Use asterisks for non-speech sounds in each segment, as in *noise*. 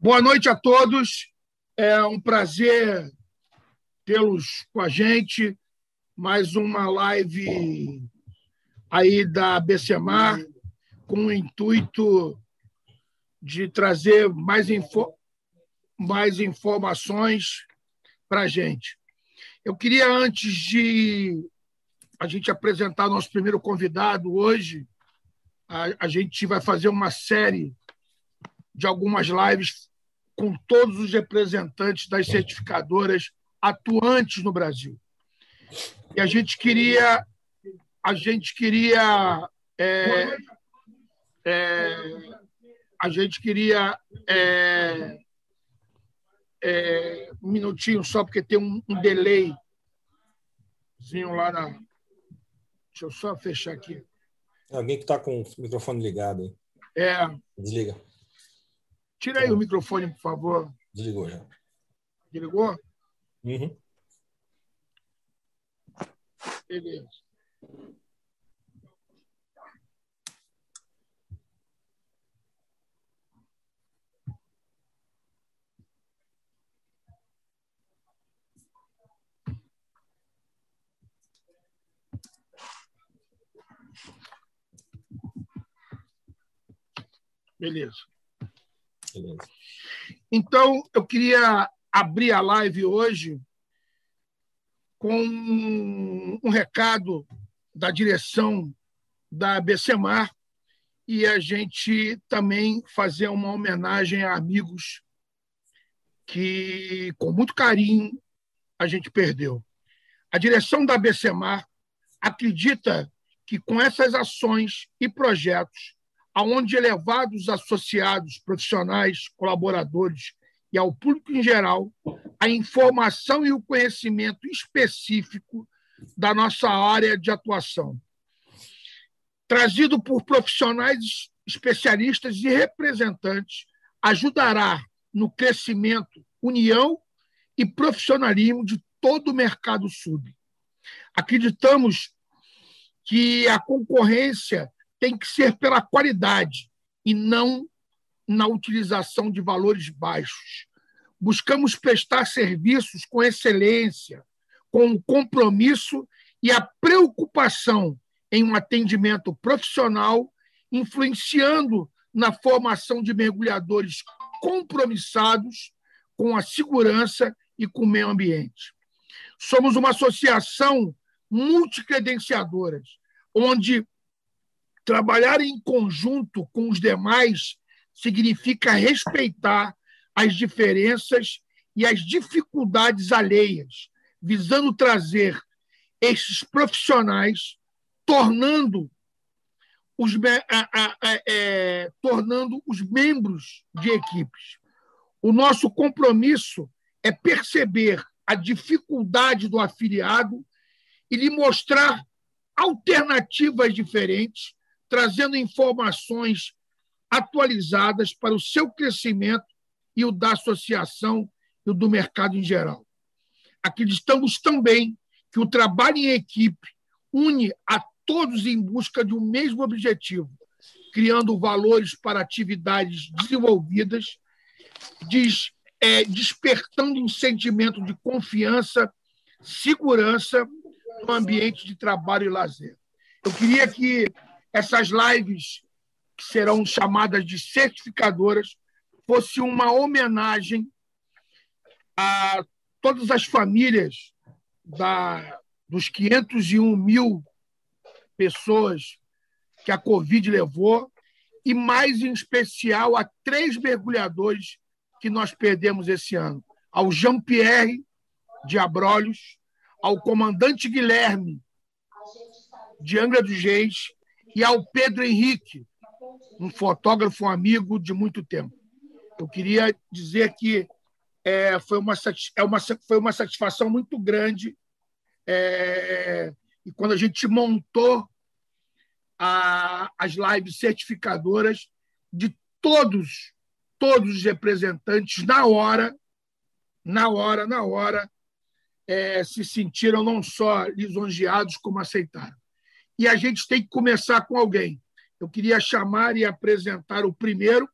Boa noite a todos. É um prazer tê-los com a gente. Mais uma live aí da BCMAR com o intuito de trazer mais, info mais informações para a gente. Eu queria, antes de a gente apresentar nosso primeiro convidado hoje, a, a gente vai fazer uma série de algumas lives com todos os representantes das certificadoras atuantes no Brasil. E a gente queria a gente queria é, é, a gente queria é, é um minutinho só porque tem um, um delay lá na deixa eu só fechar aqui alguém que está com o microfone ligado aí. é desliga tira aí o microfone por favor desligou já desligou uhum. beleza Beleza. Então, eu queria abrir a live hoje com um recado da direção da BCMAR e a gente também fazer uma homenagem a amigos que, com muito carinho, a gente perdeu. A direção da BCMAR acredita que, com essas ações e projetos, aonde elevados associados, profissionais, colaboradores e ao público em geral, a informação e o conhecimento específico da nossa área de atuação. Trazido por profissionais especialistas e representantes, ajudará no crescimento, união e profissionalismo de todo o mercado sub. Acreditamos que a concorrência tem que ser pela qualidade e não na utilização de valores baixos. Buscamos prestar serviços com excelência, com compromisso e a preocupação em um atendimento profissional, influenciando na formação de mergulhadores compromissados com a segurança e com o meio ambiente. Somos uma associação multicredenciadora, onde Trabalhar em conjunto com os demais significa respeitar as diferenças e as dificuldades alheias, visando trazer esses profissionais, tornando os, é, tornando os membros de equipes. O nosso compromisso é perceber a dificuldade do afiliado e lhe mostrar alternativas diferentes trazendo informações atualizadas para o seu crescimento e o da associação e o do mercado em geral. Acreditamos também que o trabalho em equipe une a todos em busca de um mesmo objetivo, criando valores para atividades desenvolvidas, des, é, despertando um sentimento de confiança, segurança no ambiente de trabalho e lazer. Eu queria que essas lives, que serão chamadas de certificadoras, fosse uma homenagem a todas as famílias da, dos 501 mil pessoas que a Covid levou, e mais em especial a três mergulhadores que nós perdemos esse ano: ao Jean-Pierre de Abrolhos, ao comandante Guilherme de Angra dos Reis e ao Pedro Henrique, um fotógrafo um amigo de muito tempo. Eu queria dizer que é, foi, uma, é uma, foi uma satisfação muito grande é, e quando a gente montou a, as lives certificadoras de todos, todos os representantes, na hora, na hora, na hora, é, se sentiram não só lisonjeados, como aceitaram e a gente tem que começar com alguém. Eu queria chamar e apresentar o primeiro.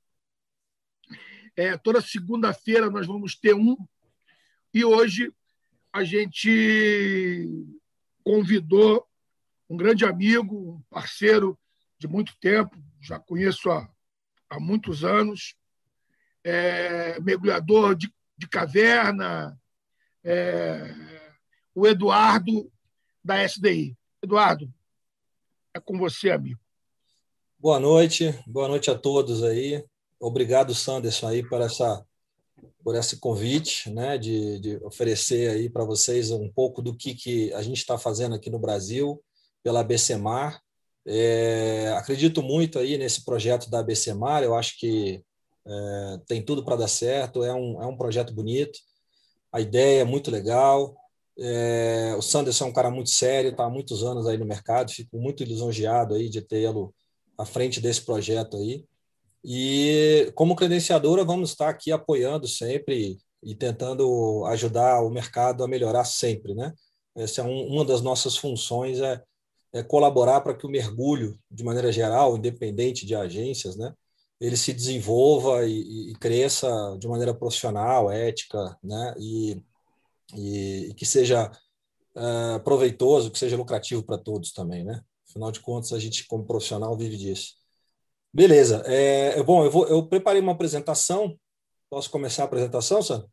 É, toda segunda-feira nós vamos ter um. E hoje a gente convidou um grande amigo, um parceiro de muito tempo, já conheço há, há muitos anos, é, mergulhador de, de caverna, é, o Eduardo da SDI. Eduardo, é com você, amigo. Boa noite, boa noite a todos aí. Obrigado, Sanderson, aí por essa por esse convite, né, de, de oferecer aí para vocês um pouco do que, que a gente está fazendo aqui no Brasil pela ABCMAR. É, acredito muito aí nesse projeto da ABCMAR, eu acho que é, tem tudo para dar certo, é um, é um projeto bonito, a ideia é muito legal, é, o Sanderson é um cara muito sério, está há muitos anos aí no mercado, fico muito lisonjeado aí de tê-lo à frente desse projeto aí. E como credenciadora, vamos estar aqui apoiando sempre e tentando ajudar o mercado a melhorar sempre, né? Essa é um, uma das nossas funções é, é colaborar para que o mergulho, de maneira geral, independente de agências, né, ele se desenvolva e, e cresça de maneira profissional, ética, né, e e, e que seja uh, proveitoso, que seja lucrativo para todos também, né? Afinal de contas, a gente, como profissional, vive disso. Beleza. É, bom, eu, vou, eu preparei uma apresentação. Posso começar a apresentação, Sandro?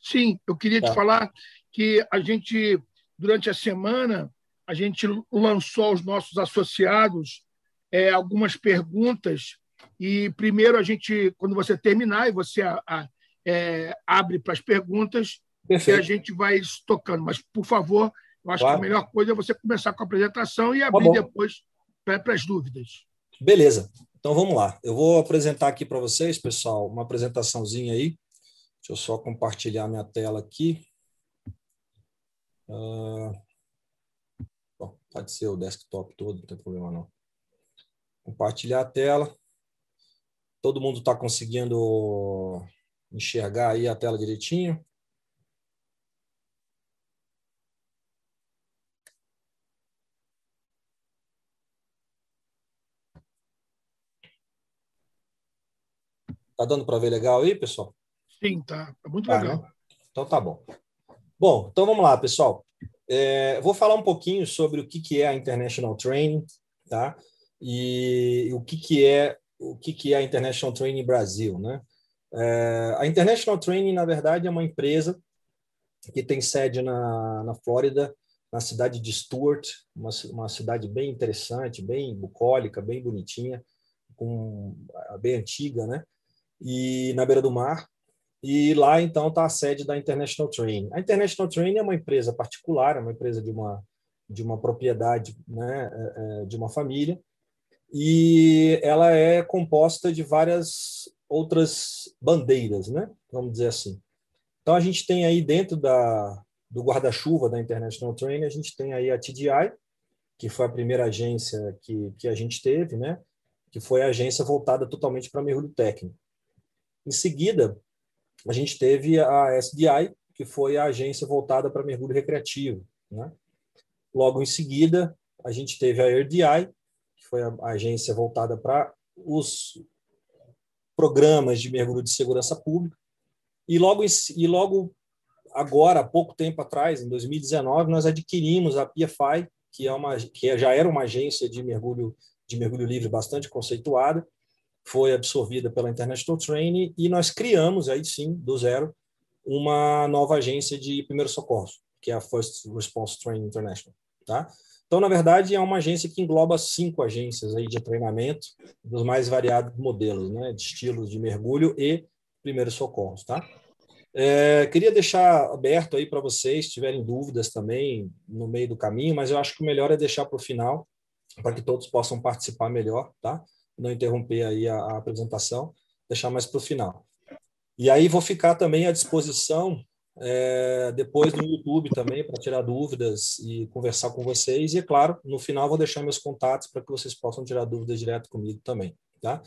Sim, eu queria tá. te falar que a gente, durante a semana, a gente lançou aos nossos associados é, algumas perguntas e primeiro a gente, quando você terminar e você a, a, é, abre para as perguntas, Perfeito. e a gente vai tocando. Mas, por favor, eu acho claro. que a melhor coisa é você começar com a apresentação e tá abrir tá depois para as dúvidas. Beleza. Então vamos lá. Eu vou apresentar aqui para vocês, pessoal, uma apresentaçãozinha aí. Deixa eu só compartilhar minha tela aqui. Uh... Bom, pode ser o desktop todo, não tem problema não. Compartilhar a tela. Todo mundo está conseguindo enxergar aí a tela direitinho? Tá dando para ver legal aí, pessoal? Sim, tá. Tá muito tá, legal. Né? Então tá bom. Bom, então vamos lá, pessoal. É, vou falar um pouquinho sobre o que, que é a International Training, tá? E o que, que é o que, que é a International Training Brasil, né? É, a International Training, na verdade, é uma empresa que tem sede na, na Flórida, na cidade de Stuart, uma, uma cidade bem interessante, bem bucólica, bem bonitinha, com, bem antiga, né? E na beira do mar. E lá, então, está a sede da International Train. A International Train é uma empresa particular, é uma empresa de uma, de uma propriedade né, é, é, de uma família, e ela é composta de várias outras bandeiras, né? vamos dizer assim. Então, a gente tem aí dentro da, do guarda-chuva da International Train, a gente tem aí a TDI, que foi a primeira agência que, que a gente teve, né? que foi a agência voltada totalmente para mergulho técnico. Em seguida, a gente teve a SDI, que foi a agência voltada para mergulho recreativo. Né? Logo em seguida, a gente teve a AirDI, que foi a agência voltada para os programas de mergulho de segurança pública. E logo, e logo agora, há pouco tempo atrás, em 2019, nós adquirimos a PFI, que, é uma, que já era uma agência de mergulho, de mergulho livre bastante conceituada, foi absorvida pela International Training e nós criamos, aí sim, do zero, uma nova agência de primeiros socorros, que é a First Response Training International. Tá? Então, na verdade, é uma agência que engloba cinco agências aí de treinamento dos mais variados modelos, né, de estilos de mergulho e primeiros socorros. Tá? É, queria deixar aberto aí para vocês, se tiverem dúvidas também no meio do caminho, mas eu acho que o melhor é deixar para o final, para que todos possam participar melhor, tá? Não interromper aí a, a apresentação, deixar mais para o final. E aí vou ficar também à disposição é, depois no YouTube também para tirar dúvidas e conversar com vocês. E, é claro, no final vou deixar meus contatos para que vocês possam tirar dúvidas direto comigo também. Tá?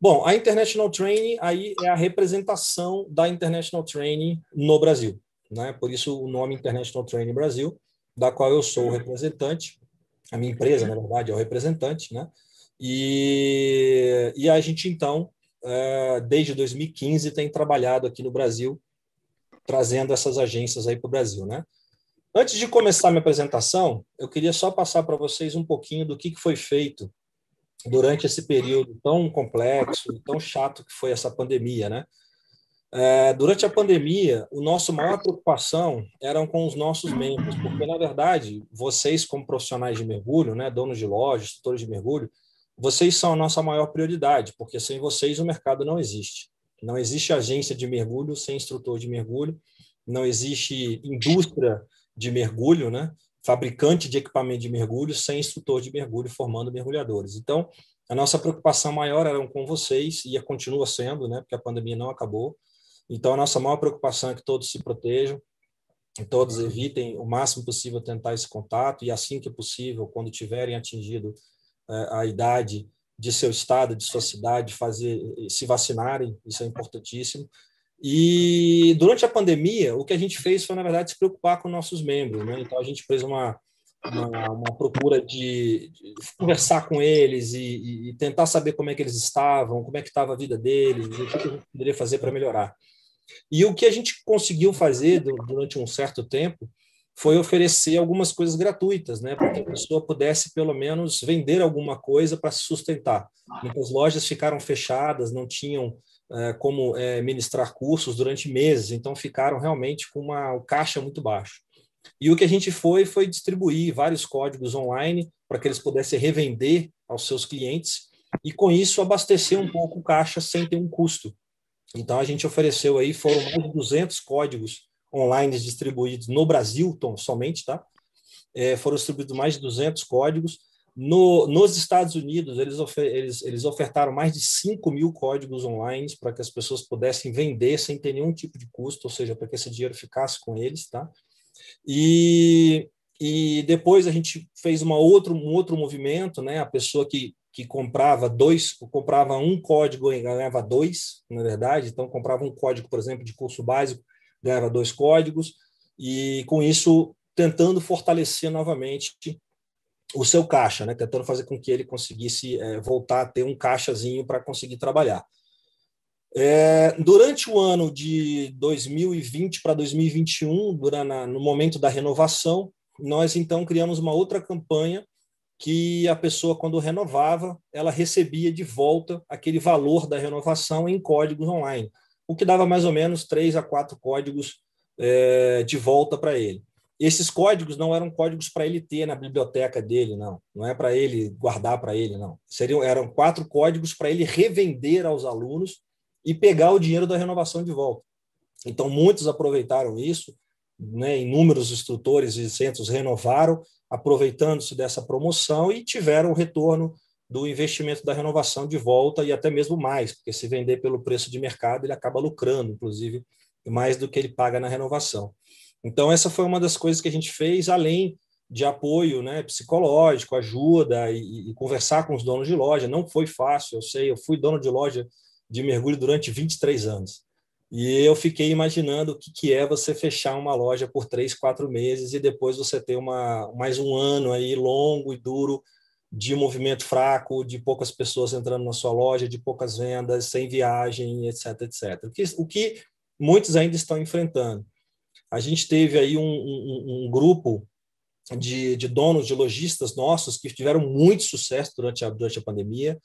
Bom, a International Training aí é a representação da International Training no Brasil. Né? Por isso o nome International Training Brasil, da qual eu sou o representante. A minha empresa, na verdade, é o representante. Né? E, e a gente, então, é, desde 2015, tem trabalhado aqui no Brasil, trazendo essas agências aí para o Brasil, né? Antes de começar minha apresentação, eu queria só passar para vocês um pouquinho do que foi feito durante esse período tão complexo, tão chato que foi essa pandemia, né? É, durante a pandemia, o nosso maior preocupação eram com os nossos membros, porque na verdade, vocês como profissionais de mergulho, né, donos de lojas, instrutores de mergulho, vocês são a nossa maior prioridade, porque sem vocês o mercado não existe. Não existe agência de mergulho sem instrutor de mergulho, não existe indústria de mergulho, né? fabricante de equipamento de mergulho sem instrutor de mergulho formando mergulhadores. Então, a nossa preocupação maior era com vocês e continua sendo, né? porque a pandemia não acabou. Então, a nossa maior preocupação é que todos se protejam, que todos evitem o máximo possível tentar esse contato e, assim que possível, quando tiverem atingido a idade de seu estado, de sua cidade, fazer se vacinarem, isso é importantíssimo. E durante a pandemia, o que a gente fez foi, na verdade, se preocupar com nossos membros. Né? Então, a gente fez uma, uma, uma procura de, de, conversar com eles e, e, tentar saber como é que eles estavam, como é que estava a vida deles, o que a gente poderia fazer para melhorar. E o que a gente conseguiu fazer durante um certo tempo foi oferecer algumas coisas gratuitas, né, para que a pessoa pudesse pelo menos vender alguma coisa para se sustentar. Muitas lojas ficaram fechadas, não tinham é, como é, ministrar cursos durante meses, então ficaram realmente com uma um caixa muito baixo. E o que a gente foi foi distribuir vários códigos online para que eles pudessem revender aos seus clientes e com isso abastecer um pouco o caixa sem ter um custo. Então a gente ofereceu aí foram mais de 200 códigos online distribuídos no Brasil somente, tá? É, foram distribuídos mais de 200 códigos. No, nos Estados Unidos, eles, ofer, eles, eles ofertaram mais de 5 mil códigos online para que as pessoas pudessem vender sem ter nenhum tipo de custo, ou seja, para que esse dinheiro ficasse com eles. Tá? E, e depois a gente fez uma outro, um outro movimento, né? a pessoa que, que comprava dois, comprava um código e ganhava dois, na verdade, então comprava um código, por exemplo, de curso básico, ganhava dois códigos, e com isso tentando fortalecer novamente o seu caixa, né? tentando fazer com que ele conseguisse é, voltar a ter um caixazinho para conseguir trabalhar. É, durante o ano de 2020 para 2021, durante, no momento da renovação, nós então criamos uma outra campanha que a pessoa, quando renovava, ela recebia de volta aquele valor da renovação em códigos online o que dava mais ou menos três a quatro códigos é, de volta para ele. Esses códigos não eram códigos para ele ter na biblioteca dele, não. Não é para ele guardar para ele, não. Seriam, eram quatro códigos para ele revender aos alunos e pegar o dinheiro da renovação de volta. Então, muitos aproveitaram isso, né? inúmeros instrutores e centros renovaram, aproveitando-se dessa promoção e tiveram o retorno do investimento da renovação de volta e até mesmo mais, porque se vender pelo preço de mercado, ele acaba lucrando, inclusive, mais do que ele paga na renovação. Então, essa foi uma das coisas que a gente fez, além de apoio né, psicológico, ajuda e, e, conversar com os donos de loja. Não foi fácil, eu sei, eu fui dono de loja de mergulho durante 23 anos. E eu fiquei imaginando o que, que é você fechar uma loja por três, quatro meses e depois você ter uma, mais um ano aí longo e duro de movimento fraco, de poucas pessoas entrando na sua loja, de poucas vendas, sem viagem, etc, etc. O que, o que muitos ainda estão enfrentando. A gente teve aí um, um, um grupo de, de, donos, de lojistas nossos que tiveram muito sucesso durante a, durante a pandemia.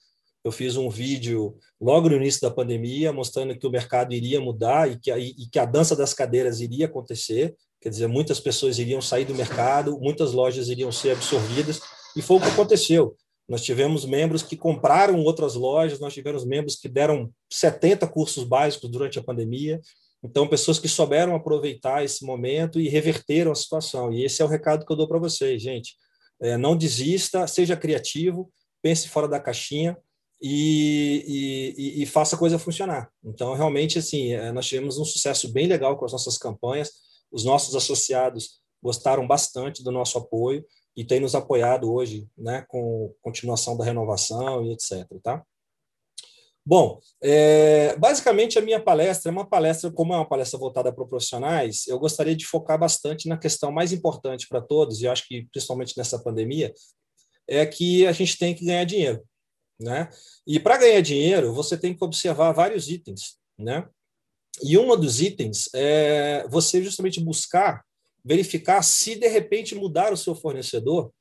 Eu fiz um vídeo logo no início da pandemia mostrando que o mercado iria mudar e que, e que a dança das cadeiras iria acontecer. Quer dizer, muitas pessoas iriam sair do mercado, muitas lojas iriam ser absorvidas e foi o que aconteceu. Nós tivemos membros que compraram outras lojas, nós tivemos membros que deram 70 cursos básicos durante a pandemia. Então, pessoas que souberam aproveitar esse momento e reverteram a situação. E esse é o recado que eu dou para vocês, gente. É, não desista, seja criativo, pense fora da caixinha e, e, e, faça a coisa funcionar. Então, realmente, assim, é, nós tivemos um sucesso bem legal com as nossas campanhas. Os nossos associados gostaram bastante do nosso apoio e tem nos apoiado hoje, né, com continuação da renovação e etc. Tá? Bom, é, basicamente a minha palestra é uma palestra, como é uma palestra voltada para profissionais, eu gostaria de focar bastante na questão mais importante para todos, e acho que principalmente nessa pandemia, é que a gente tem que ganhar dinheiro. né? E para ganhar dinheiro, você tem que observar vários itens, né? E um dos itens é você justamente buscar verificar se de repente mudar o seu fornecedor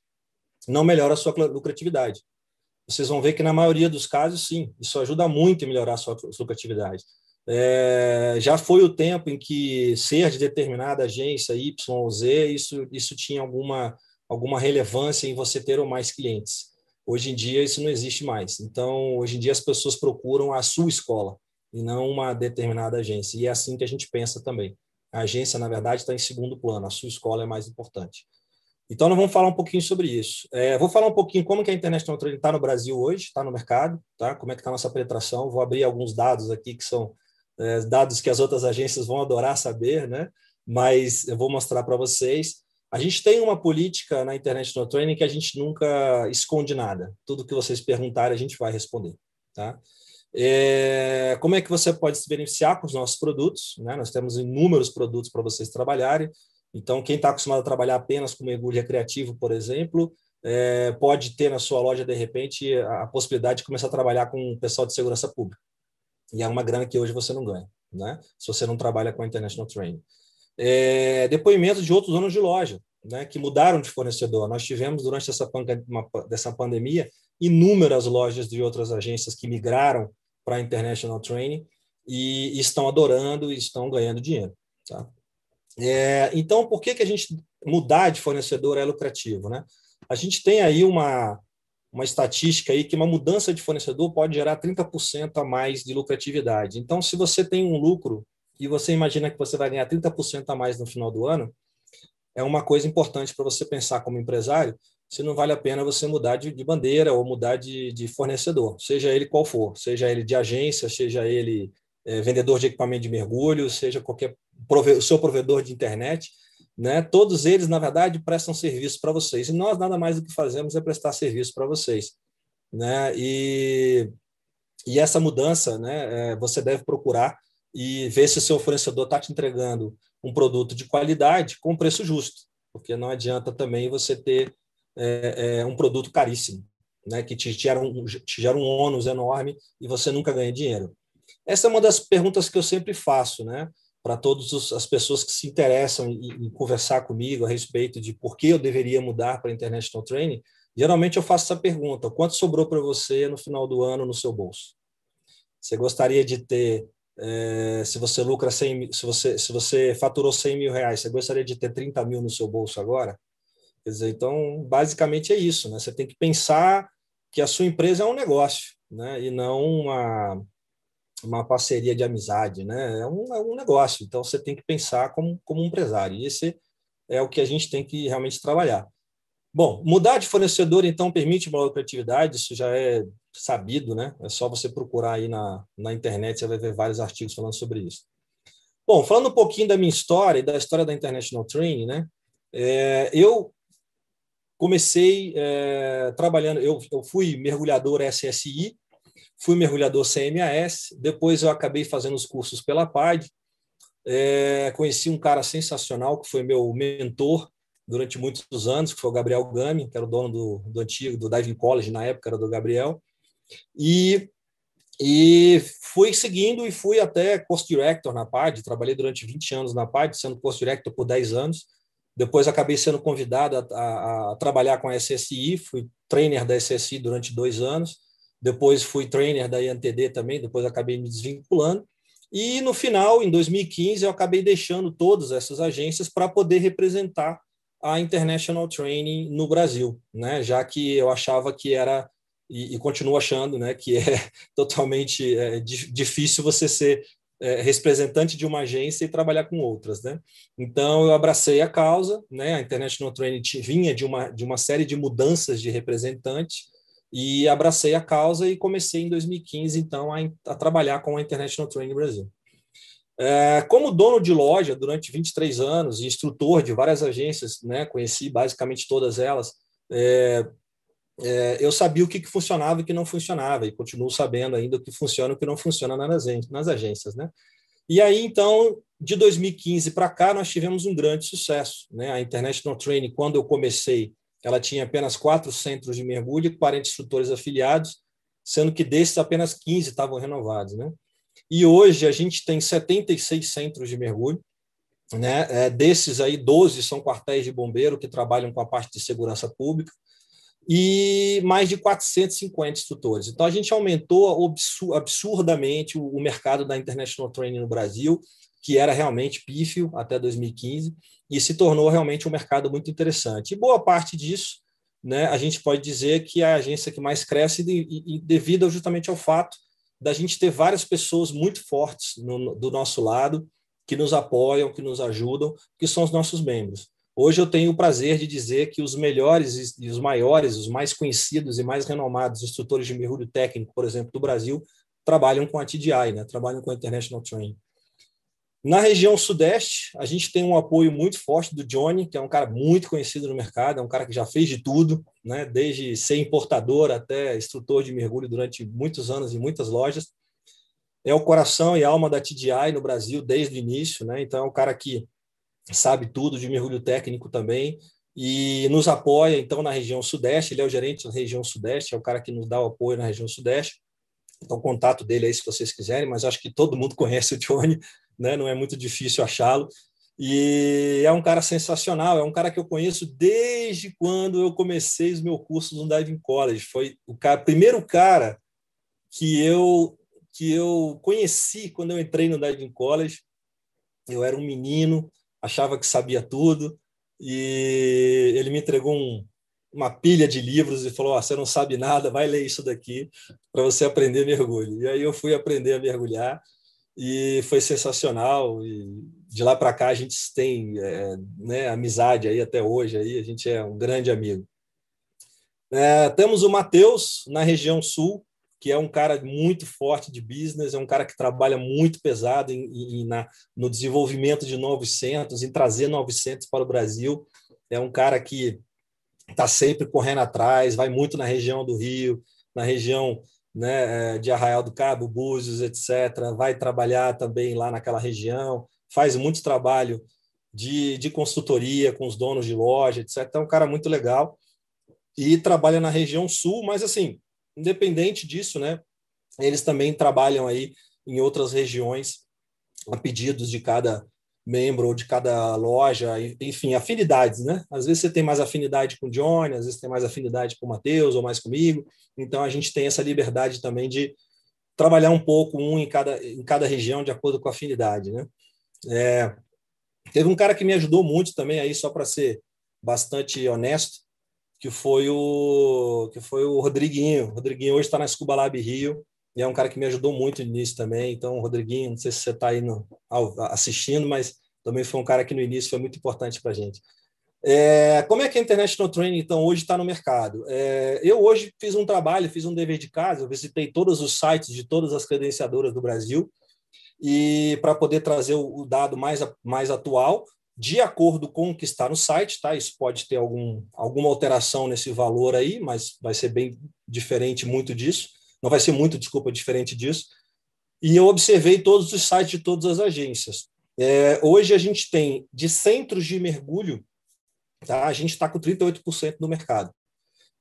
não melhora a sua lucratividade. Vocês vão ver que na maioria dos casos, sim, isso ajuda muito em melhorar a sua lucratividade. É, já foi o tempo em que ser de determinada agência Y ou Z, isso, isso tinha alguma, alguma relevância em você ter ou mais clientes. Hoje em dia, isso não existe mais. Então, hoje em dia, as pessoas procuram a sua escola e não uma determinada agência. E é assim que a gente pensa também. A agência, na verdade, está em segundo plano, a sua escola é mais importante. Então, nós vamos falar um pouquinho sobre isso. É, vou falar um pouquinho como que a Trading está no Brasil hoje, está no mercado, tá? como é que está a nossa penetração. Vou abrir alguns dados aqui que são é, dados que as outras agências vão adorar saber, né? mas eu vou mostrar para vocês. A gente tem uma política na International Training que a gente nunca esconde nada. Tudo que vocês perguntarem, a gente vai responder. Tá? É, como é que você pode se beneficiar com os nossos produtos? Né? Nós temos inúmeros produtos para vocês trabalharem. Então, quem está acostumado a trabalhar apenas com mergulho recreativo, por exemplo, é, pode ter na sua loja, de repente, a, possibilidade de começar a trabalhar com o pessoal de segurança pública. E é uma grana que hoje você não ganha, né? se você não trabalha com a International Training é, depoimentos de outros donos de loja, né, que mudaram de fornecedor. Nós tivemos, durante essa, dessa pandemia, inúmeras lojas de outras agências que migraram para a International Training e, estão adorando e estão ganhando dinheiro. Tá? É, então, por que, que a gente mudar de fornecedor é lucrativo? Né? A gente tem aí uma, uma estatística aí que uma mudança de fornecedor pode gerar 30% a mais de lucratividade. Então, se você tem um lucro e você imagina que você vai ganhar 30% a mais no final do ano, é uma coisa importante para você pensar como empresário, se não vale a pena você mudar de, de bandeira ou mudar de, de, fornecedor, seja ele qual for, seja ele de agência, seja ele é, vendedor de equipamento de mergulho, seja qualquer prove seu provedor de internet, né? Todos eles, na verdade, prestam serviço para vocês. E nós nada mais do que fazemos é prestar serviço para vocês, né? E, e essa mudança, né? É, você deve procurar e ver se o seu fornecedor está te entregando um produto de qualidade com preço justo, porque não adianta também você ter é, é, um produto caríssimo, né, que te gera, um, te gera um ônus enorme e você nunca ganha dinheiro. Essa é uma das perguntas que eu sempre faço, né, para todas as pessoas que se interessam em, em, conversar comigo a respeito de por que eu deveria mudar para International Training. Geralmente eu faço essa pergunta: quanto sobrou para você no final do ano no seu bolso? Você gostaria de ter é, se você lucra 100 se você, se você faturou 100 mil reais, você gostaria de ter 30 mil no seu bolso agora? Quer dizer, então, basicamente é isso, né? Você tem que pensar que a sua empresa é um negócio, né? E não uma, uma parceria de amizade, né? É um, é um negócio, então você tem que pensar como, como um empresário. E esse é o que a gente tem que realmente trabalhar. Bom, mudar de fornecedor, então, permite maior criatividade, isso já é sabido, né? É só você procurar aí na, na internet, você vai ver vários artigos falando sobre isso. Bom, falando um pouquinho da minha história e da história da International Training, né? É, eu comecei é, trabalhando, eu, eu fui mergulhador SSI, fui mergulhador CMAS, depois eu acabei fazendo os cursos pela PAD, é, conheci um cara sensacional que foi meu mentor durante muitos anos, que foi o Gabriel Gami, que era o dono do, do antigo, do Diving College, na época era do Gabriel, e, e fui seguindo e fui até Cost Director na PAD, trabalhei durante 20 anos na PAD, sendo Cost Director por 10 anos. Depois acabei sendo convidado a, a, a trabalhar com a SSI, fui trainer da SSI durante dois anos. Depois fui trainer da INTD também, depois acabei me desvinculando. E no final, em 2015, eu acabei deixando todas essas agências para poder representar a International Training no Brasil, né? já que eu achava que era e, e continuo achando né, que é *laughs* totalmente é, difícil você ser é, representante de uma agência e trabalhar com outras. Né? Então, eu abracei a causa, né? a International Training vinha de uma, de uma série de mudanças de representantes, e abracei a causa e comecei em 2015, então, a, a trabalhar com a International Training Brasil. É, como dono de loja durante 23 anos e instrutor de várias agências, né, conheci basicamente todas elas, é, eu sabia o que, funcionava e o que não funcionava, e continuo sabendo ainda o que funciona e o que não funciona nas, nas agências. Né? E aí, então, de 2015 para cá, nós tivemos um grande sucesso. Né? A International Training, quando eu comecei, ela tinha apenas quatro centros de mergulho e 40 instrutores afiliados. sendo que desses apenas 15 estavam renovados. Né? E hoje a gente tem 76 centros de mergulho, né? É, desses aí, 12 são quartéis de bombeiro que trabalham com a parte de segurança pública e mais de 450 instrutores. Então, a gente aumentou absurdamente o mercado da International Training no Brasil, que era realmente pífio até 2015, e se tornou realmente um mercado muito interessante. E boa parte disso, né, a gente pode dizer que é a agência que mais cresce devido justamente ao fato da gente ter várias pessoas muito fortes no, do nosso lado, que nos apoiam, que nos ajudam, que são os nossos membros. Hoje eu tenho o prazer de dizer que os melhores e os maiores, os mais conhecidos e mais renomados instrutores de mergulho técnico, por exemplo, do Brasil, trabalham com a TDI, né? trabalham com a International Training. Na região sudeste, a gente tem um apoio muito forte do Johnny, que é um cara muito conhecido no mercado, é um cara que já fez de tudo, né? desde ser importador até instrutor de mergulho durante muitos anos em muitas lojas. É o coração e alma da TDI no Brasil desde o início, né? então é um cara que sabe tudo de mergulho técnico também e nos apoia então na região sudeste. Ele é o gerente da região sudeste, é o cara que nos dá o apoio na região sudeste. Então, o contato dele é aí se vocês quiserem, mas acho que todo mundo *laughs* conhece o Johnny, né? não é muito difícil achá-lo. E é um cara sensacional, é um cara que eu conheço desde quando eu comecei os meus cursos no Diving College. Foi o cara, primeiro cara que eu que eu conheci quando eu entrei no Diving College. Eu era um menino, achava que sabia tudo, e ele me entregou um, uma pilha de livros e falou: oh, Você não sabe nada, vai ler isso daqui para você aprender mergulho. E aí eu fui aprender a mergulhar e foi sensacional. E de lá para cá a gente tem é, né, amizade aí até hoje, aí, a gente é um grande amigo. É, temos o Matheus na região sul, que é um cara muito forte de business, é um cara que trabalha muito pesado em, em, na, no desenvolvimento de novos centros, em trazer novos centros para o Brasil. É um cara que está sempre correndo atrás, vai muito na região do Rio, na região né, é, de Arraial do Cabo, Búzios, etc. Vai trabalhar também lá naquela região, faz muito trabalho de, de consultoria com os donos de loja, etc. É um cara muito legal e trabalha na região sul, mas assim, independente disso, né, eles também trabalham aí em outras regiões a pedidos de cada membro ou de cada loja, enfim, afinidades, né? Às vezes você tem mais afinidade com o Johnny, às vezes tem mais afinidade com o Matheus ou mais comigo. Então a gente tem essa liberdade também de trabalhar um pouco um em cada, em cada região de acordo com a afinidade, né? É, teve um cara que me ajudou muito também aí só para ser bastante honesto, que foi o que foi o Rodriguinho. O Rodriguinho hoje está na Scuba Lab Rio e é um cara que me ajudou muito no início também. Então, Rodriguinho, não sei se você está aí no, assistindo, mas também foi um cara que no início foi muito importante para a gente. É, como é que a International Training, então, hoje está no mercado? É, eu hoje fiz um trabalho, fiz um dever de casa, eu visitei todos os sites de todas as credenciadoras do Brasil e para poder trazer o, o dado mais, mais atual de acordo com o que está no site, tá? Isso pode ter algum, alguma alteração nesse valor aí, mas vai ser bem diferente muito disso. Não vai ser muito, desculpa, diferente disso. E eu observei todos os sites de todas as agências. É, hoje a gente tem de centros de mergulho, tá? A gente está com 38% do mercado.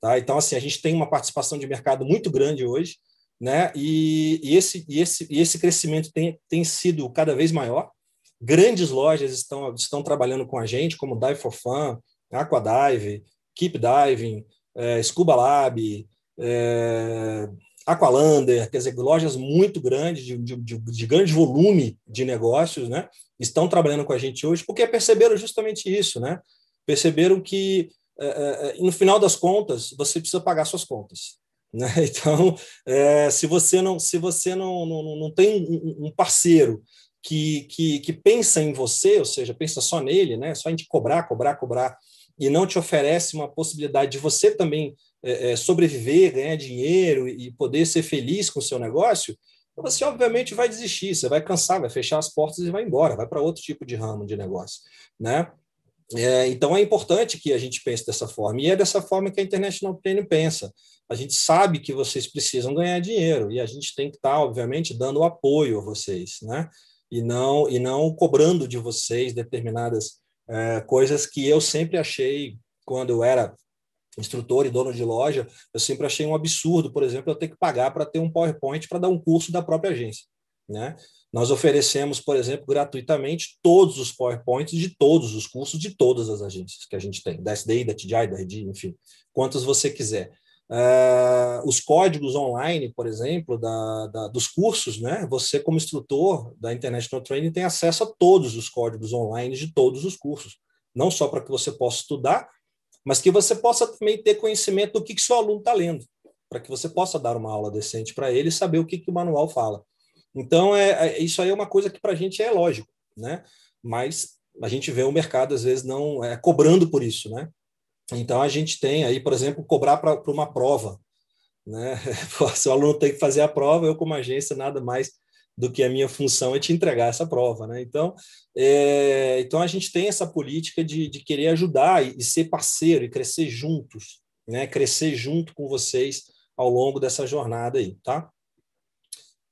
Tá? Então, assim, a gente tem uma participação de mercado muito grande hoje, né? E, e esse, e, esse, e esse crescimento tem, tem sido cada vez maior. Grandes lojas estão, estão trabalhando com a gente, como Dive for Fun, Aquadive, Keep Diving, é, Scuba Lab, é, Aqualander, quer dizer, lojas muito grandes, de, de, de, grande volume de negócios, né? Estão trabalhando com a gente hoje porque perceberam justamente isso, né? Perceberam que, é, é, é no final das contas, você precisa pagar suas contas. Né? *laughs* Então, é, se você não se você não, não, não tem um, um parceiro que, que, que pensa em você, ou seja, pensa só nele, né? só em te cobrar, cobrar, cobrar, e não te oferece uma possibilidade de você também é, é, sobreviver, ganhar dinheiro e poder ser feliz com o seu negócio, você obviamente vai desistir, você vai cansar, vai fechar as portas e vai embora, vai para outro tipo de ramo de negócio, né? É, então é importante que a gente pense dessa forma e é dessa forma que a International Training pensa. A gente sabe que vocês precisam ganhar dinheiro e a gente tem que estar, tá, obviamente, dando apoio a vocês, né? E não e não cobrando de vocês determinadas é, coisas que eu sempre achei quando eu era instrutor e dono de loja, eu sempre achei um absurdo, por exemplo, eu ter que pagar para ter um PowerPoint para dar um curso da própria agência. Né? Nós oferecemos, por exemplo, gratuitamente todos os PowerPoints de todos os cursos de todas as agências que a gente tem, da SDI, da TDI, da RD, enfim, quantos você quiser. Uh, os códigos online, por exemplo, da, da, dos cursos, né? Você, como instrutor da International Training, tem acesso a todos os códigos online de todos os cursos, não só para que você possa estudar, mas que você possa também ter conhecimento do que, que seu aluno está lendo, para que você possa dar uma aula decente para ele e saber o que, que o manual fala. Então, é, é isso aí é uma coisa que para a gente é lógico, né? Mas a gente vê o mercado, às vezes, não é, cobrando por isso, né? Então, a gente tem aí, por exemplo, cobrar para uma prova. Né? *laughs* Se o aluno tem que fazer a prova, eu, como agência, nada mais do que a minha função é te entregar essa prova. Né? Então, é, então, a gente tem essa política de, de querer ajudar e, e, ser parceiro e crescer juntos, né? crescer junto com vocês ao longo dessa jornada aí. Tá?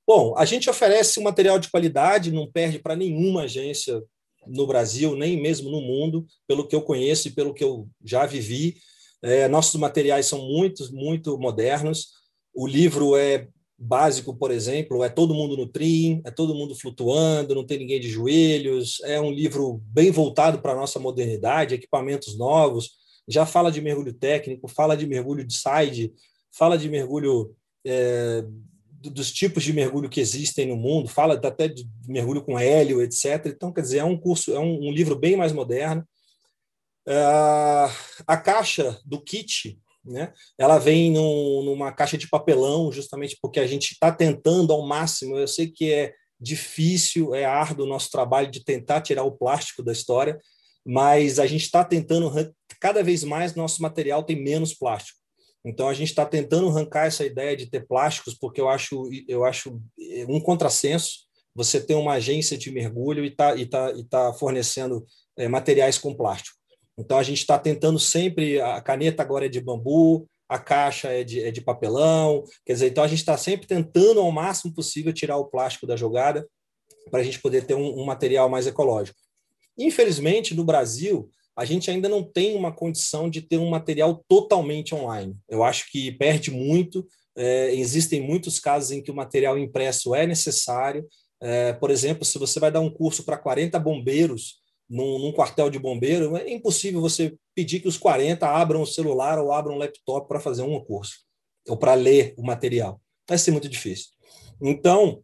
Bom, a gente oferece um material de qualidade, não perde para nenhuma agência no Brasil, nem mesmo no mundo, pelo que eu conheço e pelo que eu já vivi. É, nossos materiais são muito, muito modernos. O livro é básico, por exemplo, é todo mundo no trim, é todo mundo flutuando, não tem ninguém de joelhos. É um livro bem voltado para a nossa modernidade, equipamentos novos. Já fala de mergulho técnico, fala de mergulho de side, fala de mergulho é, dos tipos de mergulho que existem no mundo, fala até de mergulho com hélio, etc. Então, quer dizer, é um curso, é um, um livro bem mais moderno. Uh, a caixa do kit, né? Ela vem num, numa caixa de papelão, justamente porque a gente está tentando ao máximo. Eu sei que é difícil, é árduo o nosso trabalho de tentar tirar o plástico da história, mas a gente está tentando cada vez mais nosso material tem menos plástico. Então a gente está tentando arrancar essa ideia de ter plásticos, porque eu acho, eu acho eh, um contrassenso você ter uma agência de mergulho e está e tá, e tá fornecendo é, materiais com plástico. Então a gente está tentando sempre, a caneta agora é de bambu, a caixa é de, é de papelão, quer dizer, então a gente está sempre tentando ao máximo possível tirar o plástico da jogada para a gente poder ter um, um material mais ecológico. Infelizmente, no Brasil, a gente ainda não tem uma condição de ter um material totalmente online. Eu acho que perde muito. É, existem muitos casos em que o material impresso é necessário. É, por exemplo, se você vai dar um curso para 40 bombeiros num, num, quartel de bombeiro, é impossível você pedir que os 40 abram o celular ou abram o laptop para fazer um curso ou para ler o material. Vai ser muito difícil. Então,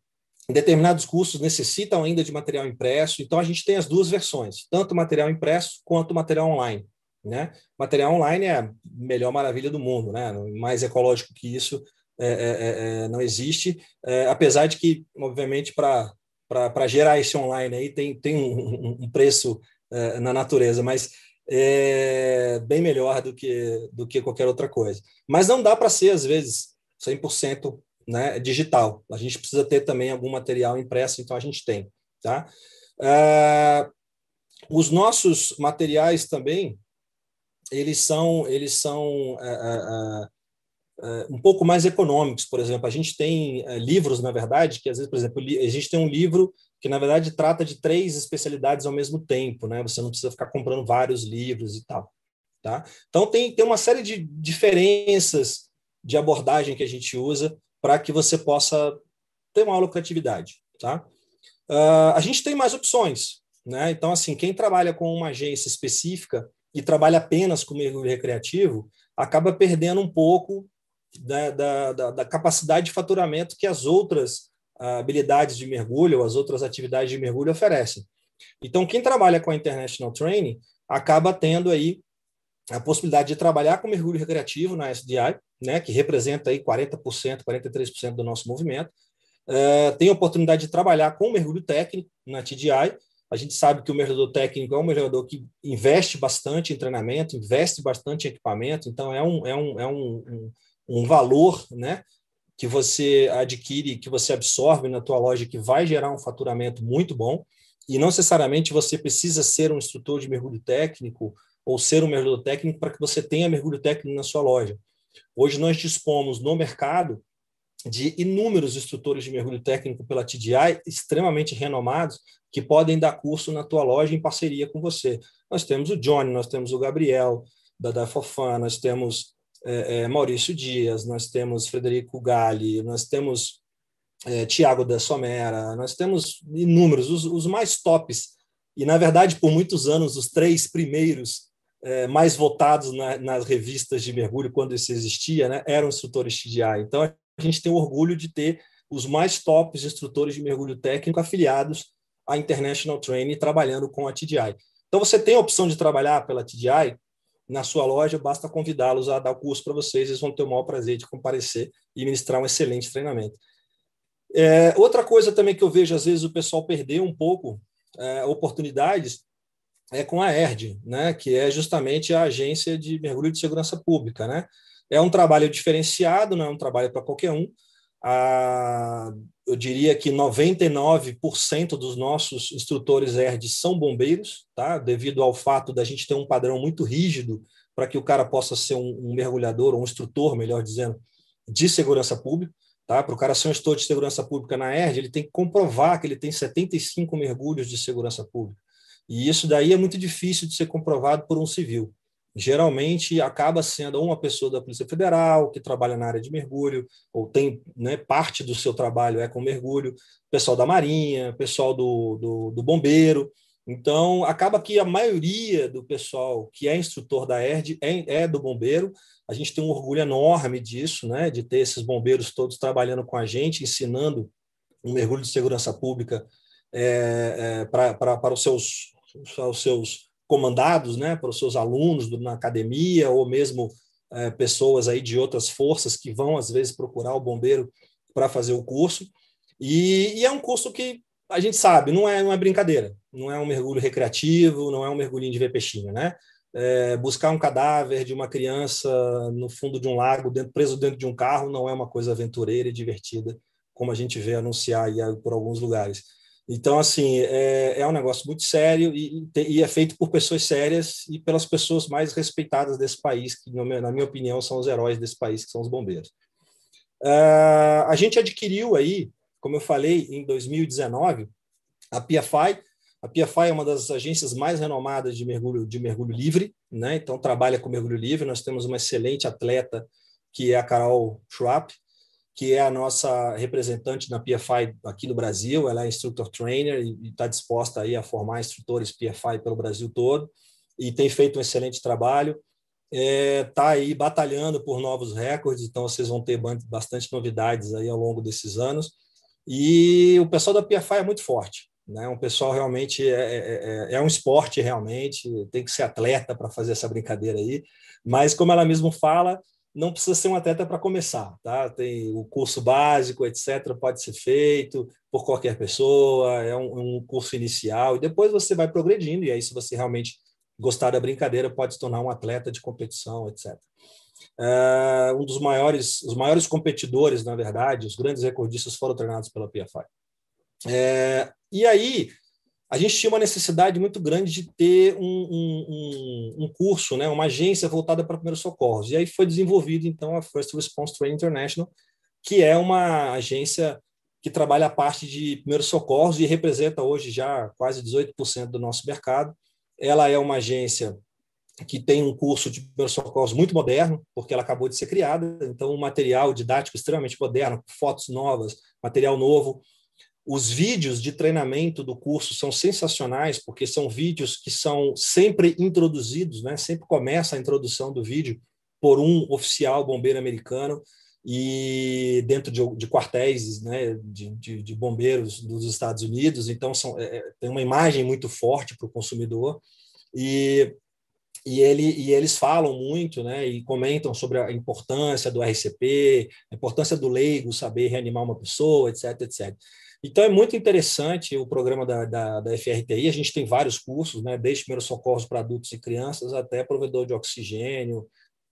determinados cursos necessitam ainda de material impresso, então a gente tem as duas versões, tanto material impresso quanto material online. Né? Material online é a melhor maravilha do mundo, né? mais ecológico que isso é, é, é, é não existe, é, apesar de que, obviamente, para gerar esse online aí tem, tem um, um preço é, na natureza, mas é bem melhor do que, do que qualquer outra coisa. Mas não dá para ser, às vezes, 100% né, digital. A gente precisa ter também algum material impresso, então a gente tem. Tá? Uh, os nossos materiais também, eles são, eles são uh, uh, um pouco mais econômicos, por exemplo. A gente tem livros, na verdade, que às vezes, por exemplo, a gente tem um livro que, na verdade, trata de três especialidades ao mesmo tempo, né? Você não precisa ficar comprando vários livros e tal. Tá? Então, tem, tem uma série de diferenças de abordagem que a gente usa para que você possa ter uma criatividade. Tá? Uh, a gente tem mais opções. Né? Então, assim, quem trabalha com uma agência específica e trabalha apenas com mergulho recreativo, acaba perdendo um pouco da, da, da, da capacidade de faturamento que as outras uh, habilidades de mergulho, ou as outras atividades de mergulho oferecem. Então, quem trabalha com a International Training acaba tendo aí a possibilidade de trabalhar com mergulho recreativo na SDI, né, que representa aí 40%, 43% do nosso movimento. Uh, tem a oportunidade de trabalhar com mergulho técnico na TDI. A gente sabe que o mergulhador técnico é um mergulhador que investe bastante em treinamento, investe bastante em equipamento, então é um, é um, é um, um, um valor né, que você adquire, que você absorve na tua loja, que vai gerar um faturamento muito bom. E não necessariamente você precisa ser um instrutor de mergulho técnico ou ser um mergulhador técnico para que você tenha mergulho técnico na sua loja. Hoje nós dispomos no mercado de inúmeros instrutores de mergulho técnico pela TDI, extremamente renomados, que podem dar curso na tua loja em parceria com você. Nós temos o Johnny, nós temos o Gabriel, da Dafofan, nós temos é, é, Maurício Dias, nós temos Frederico Galli, nós temos é, Tiago da Somera, nós temos inúmeros, os, os, mais tops. E, na verdade, por muitos anos, os três primeiros mais votados na, nas revistas de mergulho, quando isso existia, né, eram instrutores TDI. Então, a gente tem orgulho de ter os mais tops instrutores de mergulho técnico afiliados à International Training, trabalhando com a TDI. Então, você tem a opção de trabalhar pela TDI na sua loja, basta convidá-los a dar o curso para vocês, eles vão ter o maior prazer de comparecer e ministrar um excelente treinamento. É, outra coisa também que eu vejo, às vezes, o pessoal perder um pouco é, oportunidades é com a ERD, né, que é justamente a Agência de Mergulho de Segurança Pública. Né? É um trabalho diferenciado, não é um trabalho para qualquer um. Ah, eu diria que 99% dos nossos instrutores ERD são bombeiros, tá? devido ao fato da gente ter um padrão muito rígido para que o cara possa ser um, um mergulhador, ou um instrutor, melhor dizendo, de segurança pública. Tá? Para o cara ser um instrutor de segurança pública na ERD, ele tem que comprovar que ele tem 75 mergulhos de segurança pública. E isso daí é muito difícil de ser comprovado por um civil. Geralmente acaba sendo uma pessoa da Polícia Federal que trabalha na área de mergulho, ou tem né, parte do seu trabalho é com mergulho, pessoal da Marinha, pessoal do, do, do Bombeiro. Então, acaba que a maioria do pessoal que é instrutor da ERD é, é, do bombeiro. A gente tem um orgulho enorme disso, né, de ter esses bombeiros todos trabalhando com a gente, ensinando um mergulho de segurança pública é, é, para os seus, os seus comandados, né, para os seus alunos na academia, ou mesmo é, pessoas aí de outras forças que vão, às vezes, procurar o bombeiro para fazer o curso. E, e é um curso que a gente sabe, não é, não é brincadeira, não é um mergulho recreativo, não é um mergulhinho de ver peixinho, né? É, buscar um cadáver de uma criança no fundo de um lago, dentro, preso dentro de um carro, não é uma coisa aventureira e divertida, como a gente vê anunciar aí por alguns lugares. Então, assim, é, é um negócio muito sério e, e, é feito por pessoas sérias e pelas pessoas mais respeitadas desse país, que, na minha opinião, são os heróis desse país, que são os bombeiros. Uh, a gente adquiriu aí como eu falei, em 2019, a PFI, a PFI é uma das agências mais renomadas de mergulho, de mergulho livre, né? então trabalha com mergulho livre. Nós temos uma excelente atleta, que é a Carol Schwab, que é a nossa representante na PFI aqui no Brasil. Ela é instructor trainer e está disposta aí a formar instrutores PFI pelo Brasil todo e tem feito um excelente trabalho. Está é, tá aí batalhando por novos recordes, então vocês vão ter bastante novidades aí ao longo desses anos. E o pessoal da PFI é muito forte. Né? Um pessoal realmente é, é, é, é um esporte realmente, tem que ser atleta para fazer essa brincadeira aí. Mas como ela mesmo fala, não precisa ser um atleta para começar, tá? Tem o curso básico, etc. Pode ser feito por qualquer pessoa, é um, um, curso inicial e depois você vai progredindo e aí se você realmente gostar da brincadeira pode se tornar um atleta de competição, etc. Uh, um dos maiores, os maiores competidores, na verdade, os grandes recordistas foram treinados pela PFI. É, e aí, a gente tinha uma necessidade muito grande de ter um, um, um, curso, né, uma agência voltada para primeiros socorros. E aí foi desenvolvido, então, a First Response Training International, que é uma agência que trabalha a parte de primeiros socorros e representa hoje já quase 18% do nosso mercado. Ela é uma agência que tem um curso de primeiros socorros muito moderno, porque ela acabou de ser criada, então um material didático extremamente moderno, fotos novas, material novo. Os vídeos de treinamento do curso são sensacionais, porque são vídeos que são sempre introduzidos, né? sempre começa a introdução do vídeo por um oficial bombeiro americano e dentro de, de quartéis né? de, de, de, bombeiros dos Estados Unidos, então são, é, é tem uma imagem muito forte para o consumidor. E e, ele, e eles falam muito né, e comentam sobre a importância do RCP, a importância do leigo saber reanimar uma pessoa, etc, etc. Então, é muito interessante o programa da, da, da FRTI. A gente tem vários cursos, né, desde primeiros socorros para adultos e crianças até provedor de oxigênio,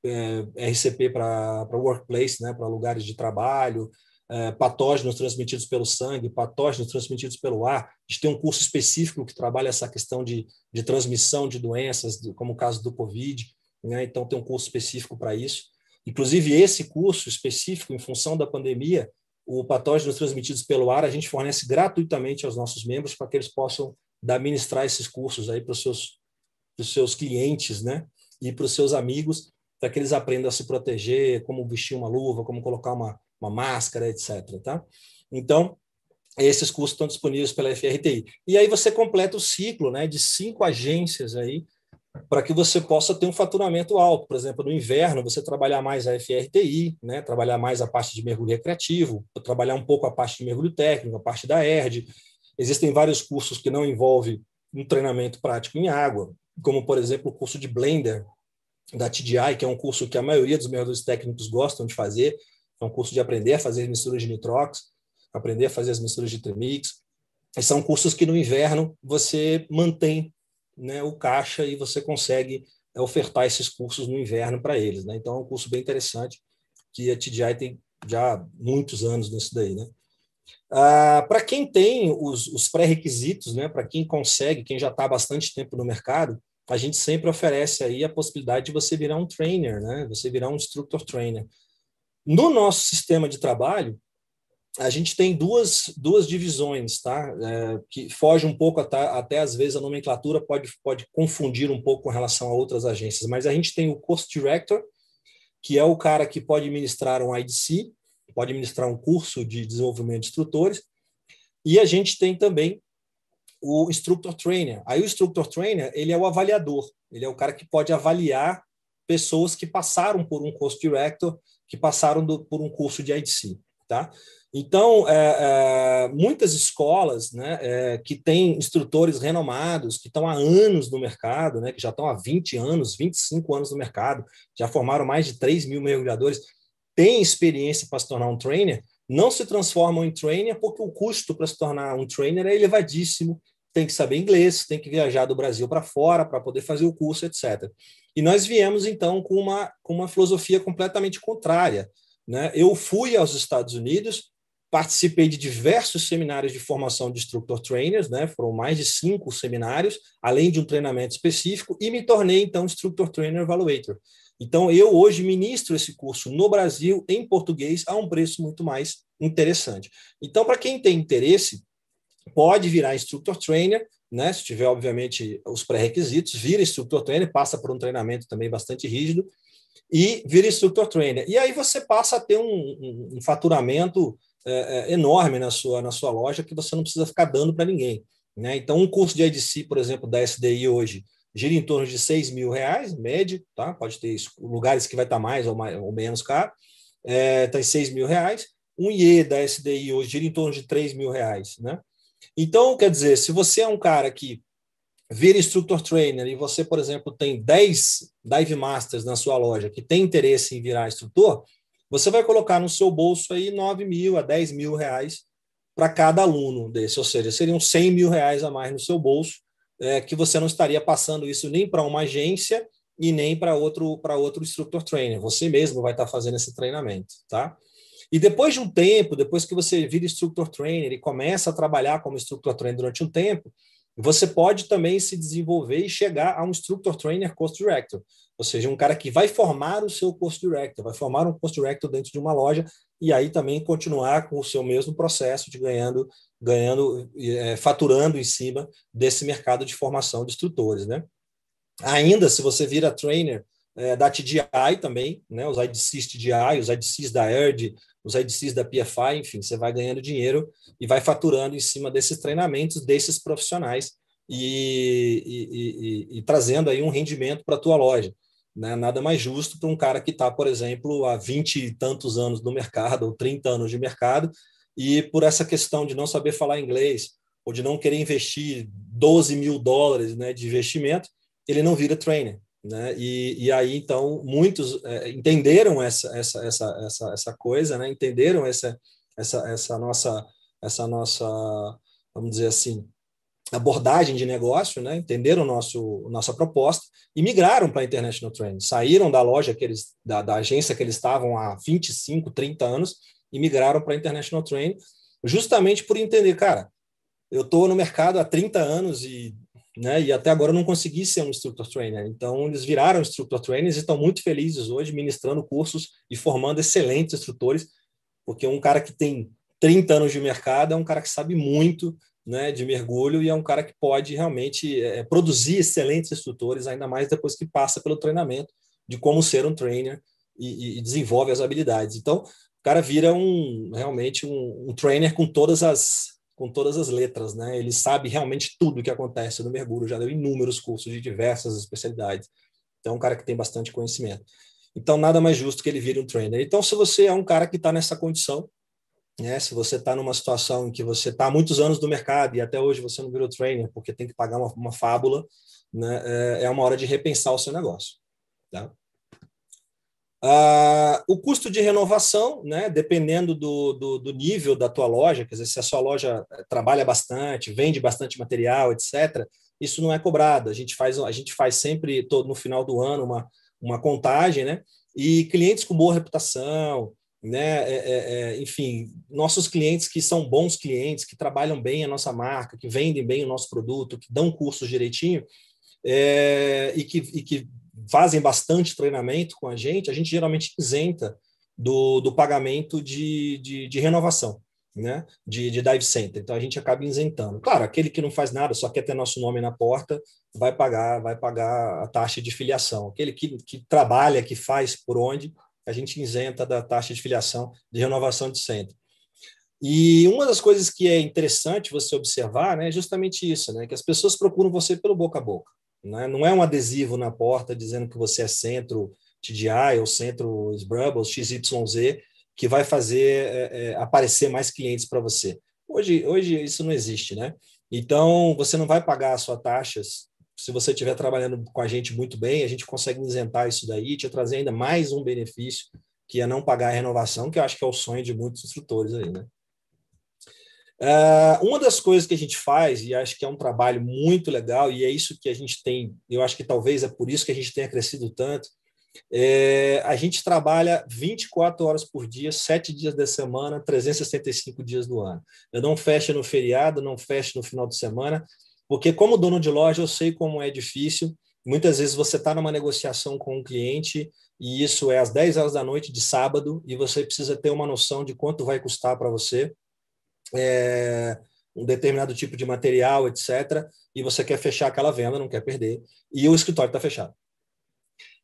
é, RCP para workplace, né, para lugares de trabalho, é, patógenos transmitidos pelo sangue, patógenos transmitidos pelo ar. A gente tem um curso específico que trabalha essa questão de, de transmissão de doenças, como o caso do Covid. Né? Então, tem um curso específico para isso. Inclusive, esse curso específico, em função da pandemia, o patógenos transmitidos pelo ar, a gente fornece gratuitamente aos nossos membros para que eles possam administrar esses cursos aí para os seus, seus clientes, né? e para os seus amigos, para que eles aprendam a se proteger, como vestir uma luva, como colocar uma, uma máscara, etc. Tá? Então, esses cursos estão disponíveis pela FRTI. E aí você completa o ciclo né, de cinco agências aí para que você possa ter um faturamento alto. Por exemplo, no inverno, você trabalhar mais a FRTI, né, trabalhar mais a parte de mergulho recreativo, trabalhar um pouco a parte de mergulho técnico, a parte da ERD. Existem vários cursos que não envolvem um treinamento prático em água, como, por exemplo, o curso de Blender da TDI, que é um curso que a maioria dos mergulhadores técnicos gostam de fazer. É um curso de aprender a fazer misturas de nitrox, aprender a fazer as misturas de trimix. E são cursos que no inverno você mantém né, o caixa e você consegue é, ofertar esses cursos no inverno para eles. Né? Então, é um curso bem interessante que a TDI tem já muitos anos nisso daí. Né? Ah, para quem tem os, os pré-requisitos, né, para quem consegue, quem já está há bastante tempo no mercado, a gente sempre oferece aí a possibilidade de você virar um trainer, né? Você virar um instructor trainer. No nosso sistema de trabalho, a gente tem duas, duas divisões, tá? É, que foge um pouco até, até às vezes a nomenclatura pode, pode confundir um pouco com relação a outras agências, mas a gente tem o Course Director, que é o cara que pode ministrar um IDC, pode ministrar um curso de desenvolvimento de instrutores, e a gente tem também o Instructor Trainer. Aí o Instructor Trainer, ele é o avaliador, ele é o cara que pode avaliar pessoas que passaram por um Course Director, que passaram do, por um curso de IDC, tá? Então, é, é, muitas escolas né, é, que têm instrutores renomados, que estão há anos no mercado, né, que já estão há 20 anos, 25 anos no mercado, já formaram mais de 3 mil mergulhadores, têm experiência para se tornar um trainer, não se transformam em trainer porque o custo para se tornar um trainer é elevadíssimo, tem que saber inglês, tem que viajar do Brasil para fora para poder fazer o curso, etc. E nós viemos, então, com uma, com uma filosofia completamente contrária. Né? Eu fui aos Estados Unidos, Participei de diversos seminários de formação de instructor trainers, né? foram mais de cinco seminários, além de um treinamento específico, e me tornei, então, instructor trainer evaluator. Então, eu hoje ministro esse curso no Brasil, em português, a um preço muito mais interessante. Então, para quem tem interesse, pode virar instructor trainer, né? se tiver, obviamente, os pré-requisitos, vira instructor trainer, passa por um treinamento também bastante rígido, e vira instructor trainer. E aí você passa a ter um, um, um faturamento é, é, enorme na sua, na sua loja que você não precisa ficar dando para ninguém. Né? Então, um curso de IDC, por exemplo, da SDI hoje, gira em torno de 6 mil reais, médio, tá? pode ter lugares que vai estar mais ou, mais, ou menos caro, é, tá em 6 mil reais. Um IE da SDI hoje gira em torno de 3 mil reais. Né? Então, quer dizer, se você é um cara que vira instructor trainer e você, por exemplo, tem 10 Dive Masters na sua loja que tem interesse em virar instrutor, você vai colocar no seu bolso aí 9 mil a 10 mil reais para cada aluno desse, ou seja, seriam 100 mil reais a mais no seu bolso, é, que você não estaria passando isso nem para uma agência e nem para outro para outro instructor trainer. Você mesmo vai estar tá fazendo esse treinamento, tá? E depois de um tempo, depois que você vira instructor trainer e começa a trabalhar como instructor trainer durante um tempo, você pode também se desenvolver e chegar a um instructor trainer course director, ou seja, um cara que vai formar o seu course director, vai formar um course director dentro de uma loja e aí também continuar com o seu mesmo processo de ganhando, ganhando, é, faturando em cima desse mercado de formação de instrutores, né? Ainda, se você vira trainer é, da TDI também, né? Os IDCs TDI, os IDCs da ERD, os IDCs da PFI, enfim, você vai ganhando dinheiro e vai faturando em cima desses treinamentos desses profissionais e, e, e, e trazendo aí um rendimento para a tua loja. Né? Nada mais justo para um cara que está, por exemplo, há 20 e tantos anos no mercado, ou 30 anos de mercado, e por essa questão de não saber falar inglês, ou de não querer investir 12 mil dólares né, de investimento, ele não vira trainer. Né? E, e aí, então, muitos é, entenderam essa, essa, essa, essa, essa coisa, né? entenderam essa, essa, essa, nossa, essa nossa, vamos dizer assim, abordagem de negócio, né? entenderam nosso, nossa proposta e migraram para a International Training. Saíram da loja que eles, da, da agência que eles estavam há 25, 30 anos e migraram para a International Training, justamente por entender, cara, eu estou no mercado há 30 anos e, né, e até agora não consegui ser um instructor trainer. Então, eles viraram instructor trainers e estão muito felizes hoje ministrando cursos e formando excelentes instrutores, porque um cara que tem 30 anos de mercado é um cara que sabe muito né, de mergulho e é um cara que pode realmente é, produzir excelentes instrutores, ainda mais depois que passa pelo treinamento de como ser um trainer e, e desenvolve as habilidades. Então, o cara vira um realmente um, um, trainer com todas as com todas as letras, né? Ele sabe realmente tudo o que acontece no mergulho, já deu inúmeros cursos de diversas especialidades. Então, é um cara que tem bastante conhecimento. Então, nada mais justo que ele vire um trainer. Então, se você é um cara que está nessa condição, né? Se você está numa situação em que você está há muitos anos no mercado e até hoje você não virou trainer porque tem que pagar uma, uma fábula, né? é, é uma hora de repensar o seu negócio. Tá? Ah, o custo de renovação, né, dependendo do, do, do, nível da tua loja, quer dizer, se a sua loja eh, trabalha bastante, vende bastante material, etc., isso não é cobrado. A gente faz, a gente faz sempre, todo, no final do ano, uma, uma contagem, né? E clientes com boa reputação, né? É, é, é, enfim, nossos clientes que são bons clientes, que trabalham bem a nossa marca, que vendem bem o nosso produto, que dão cursos direitinho, é, e, que, e que fazem bastante treinamento com a gente, a gente geralmente isenta do, do pagamento de, de, de renovação, né? De, de dive center. Então a gente acaba isentando. Claro, aquele que não faz nada, só quer ter nosso nome na porta, vai pagar, vai pagar a taxa de filiação. Aquele que, que trabalha, que faz por onde, a gente isenta da taxa de filiação de renovação de centro. E uma das coisas que é interessante você observar né, é justamente isso, né, que as pessoas procuram você pelo boca a boca. Né? Não é um adesivo na porta dizendo que você é centro TDI ou centro Sbrubbles, XYZ, que vai fazer é, é, aparecer mais clientes para você. Hoje, hoje isso não existe, né? Então, você não vai pagar as suas taxas. Se você estiver trabalhando com a gente muito bem, a gente consegue isentar isso daí, te trazer ainda mais um benefício, que é não pagar a renovação, que eu acho que é o sonho de muitos instrutores aí, né? Uh, uma das coisas que a gente faz, e acho que é um trabalho muito legal, e é isso que a gente tem, eu acho que talvez é por isso que a gente tenha crescido tanto, é, a gente trabalha 24 horas por dia, 7 dias da semana, 365 dias do ano. Eu não fecho no feriado, não fecho no final de semana, porque como dono de loja eu sei como é difícil. Muitas vezes você está numa negociação com um cliente e isso é às 10 horas da noite de sábado e você precisa ter uma noção de quanto vai custar para você é, um determinado tipo de material, etc., e você quer fechar aquela venda, não quer perder, e o escritório está fechado.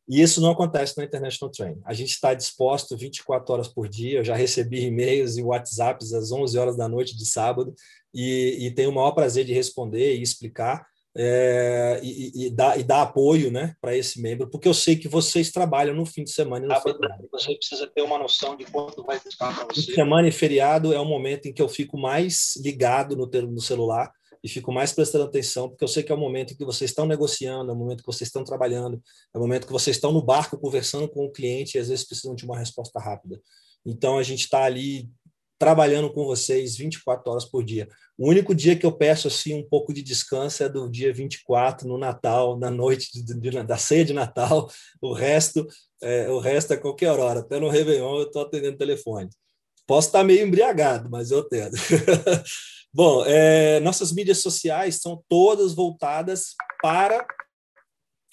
E isso não acontece na International Train. A gente está disposto 24 horas por dia. Eu já recebi e-mails e WhatsApps às 11 horas da noite de sábado e, e tenho o maior prazer de responder e explicar é, e, e, dar, e dar apoio né, para esse membro, porque eu sei que vocês trabalham no fim de semana e no feriado. Você precisa ter uma noção de quanto vai custar para você. Fim de semana e feriado é o momento em que eu fico mais ligado no, no celular e fico mais prestando atenção, porque eu sei que é o momento em que vocês estão negociando, é o momento que vocês estão trabalhando, é o momento que vocês estão no barco conversando com o cliente e às vezes precisam de uma resposta rápida. Então a gente está ali trabalhando com vocês 24 horas por dia. O único dia que eu peço assim um pouco de descanso é do dia 24 no Natal, na noite de, de, da ceia de Natal. O resto, é, o resto é qualquer hora. Até no Réveillon eu estou atendendo telefone. Posso estar meio embriagado, mas eu atendo. *laughs* Bom, é, nossas mídias sociais são todas voltadas para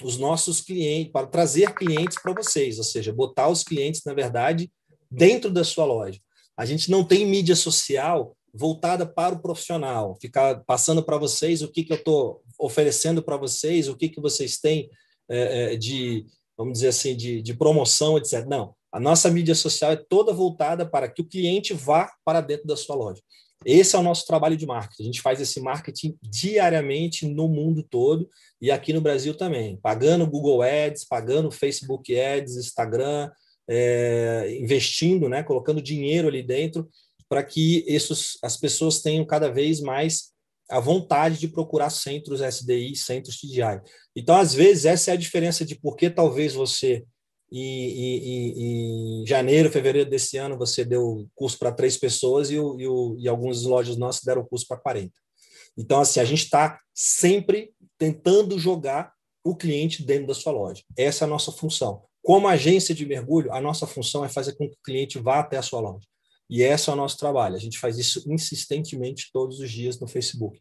os nossos clientes, para trazer clientes para vocês, ou seja, botar os clientes, na verdade, dentro da sua loja. A gente não tem mídia social voltada para o profissional, ficar passando para vocês o que, que eu estou oferecendo para vocês, o que, que vocês têm é, é, de, vamos dizer assim, de, de promoção, etc. Não, a nossa mídia social é toda voltada para que o cliente vá para dentro da sua loja. Esse é o nosso trabalho de marketing. A gente faz esse marketing diariamente no mundo todo e aqui no Brasil também, pagando Google Ads, pagando Facebook Ads, Instagram, é, investindo, né, colocando dinheiro ali dentro para que esses, as pessoas tenham cada vez mais a vontade de procurar centros SDI, centros TDI. Então, às vezes, essa é a diferença de por que talvez você, em, em, em janeiro, fevereiro desse ano, você deu curso para três pessoas e, o, e, e lojas nossas deram curso para 40. Então, assim, a gente está sempre tentando jogar o cliente dentro da sua loja. Essa é a nossa função. Como agência de mergulho, a nossa função é fazer com que o cliente vá até a sua loja. E esse é o nosso trabalho. A gente faz isso insistentemente todos os dias no Facebook.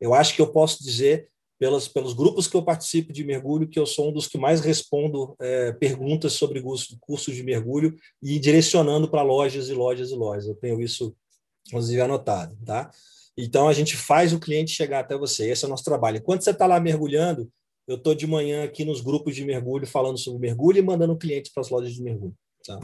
Eu acho que eu posso dizer, pelos, pelos grupos que eu participo de mergulho, que eu sou um dos que mais respondo é, perguntas sobre cursos de mergulho e direcionando para lojas e lojas e lojas. Eu tenho isso, inclusive, anotado. Tá? Então, a gente faz o cliente chegar até você. Esse é o nosso trabalho. Enquanto você está lá mergulhando, eu estou de manhã aqui nos grupos de mergulho falando sobre mergulho e mandando clientes para as lojas de mergulho. Tá?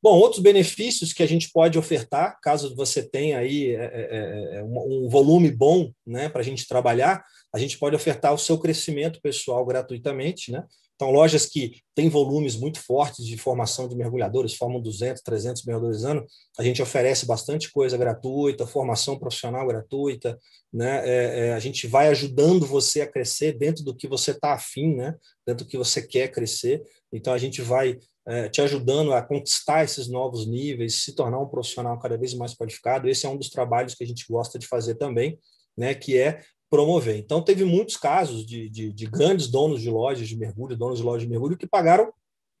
Bom, outros benefícios que a gente pode ofertar, caso você tenha aí é, é, é, é um volume bom né, para a gente trabalhar, a gente pode ofertar o seu crescimento pessoal gratuitamente. Né? Então, lojas que têm volumes muito fortes de formação de mergulhadores, formam 200, 300 mergulhadores ano, a gente oferece bastante coisa gratuita, formação profissional gratuita, né? É, é, a gente vai ajudando você a crescer dentro do que você está afim, né? dentro do que você quer crescer. Então, a gente vai é, te ajudando a conquistar esses novos níveis, se tornar um profissional cada vez mais qualificado. Esse é um dos trabalhos que a gente gosta de fazer também, né, que é promover. Então, teve muitos casos de, de, de grandes donos de lojas de mergulho, donos de lojas de mergulho, que pagaram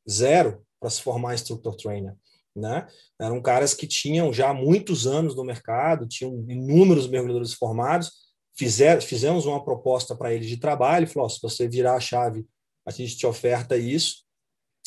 zero para se formar instructor trainer. Né? Eram caras que tinham já muitos anos no mercado, tinham inúmeros mergulhadores formados, fizer, fizemos uma proposta para eles de trabalho, falou, oh, se você virar a chave, a gente te oferta isso,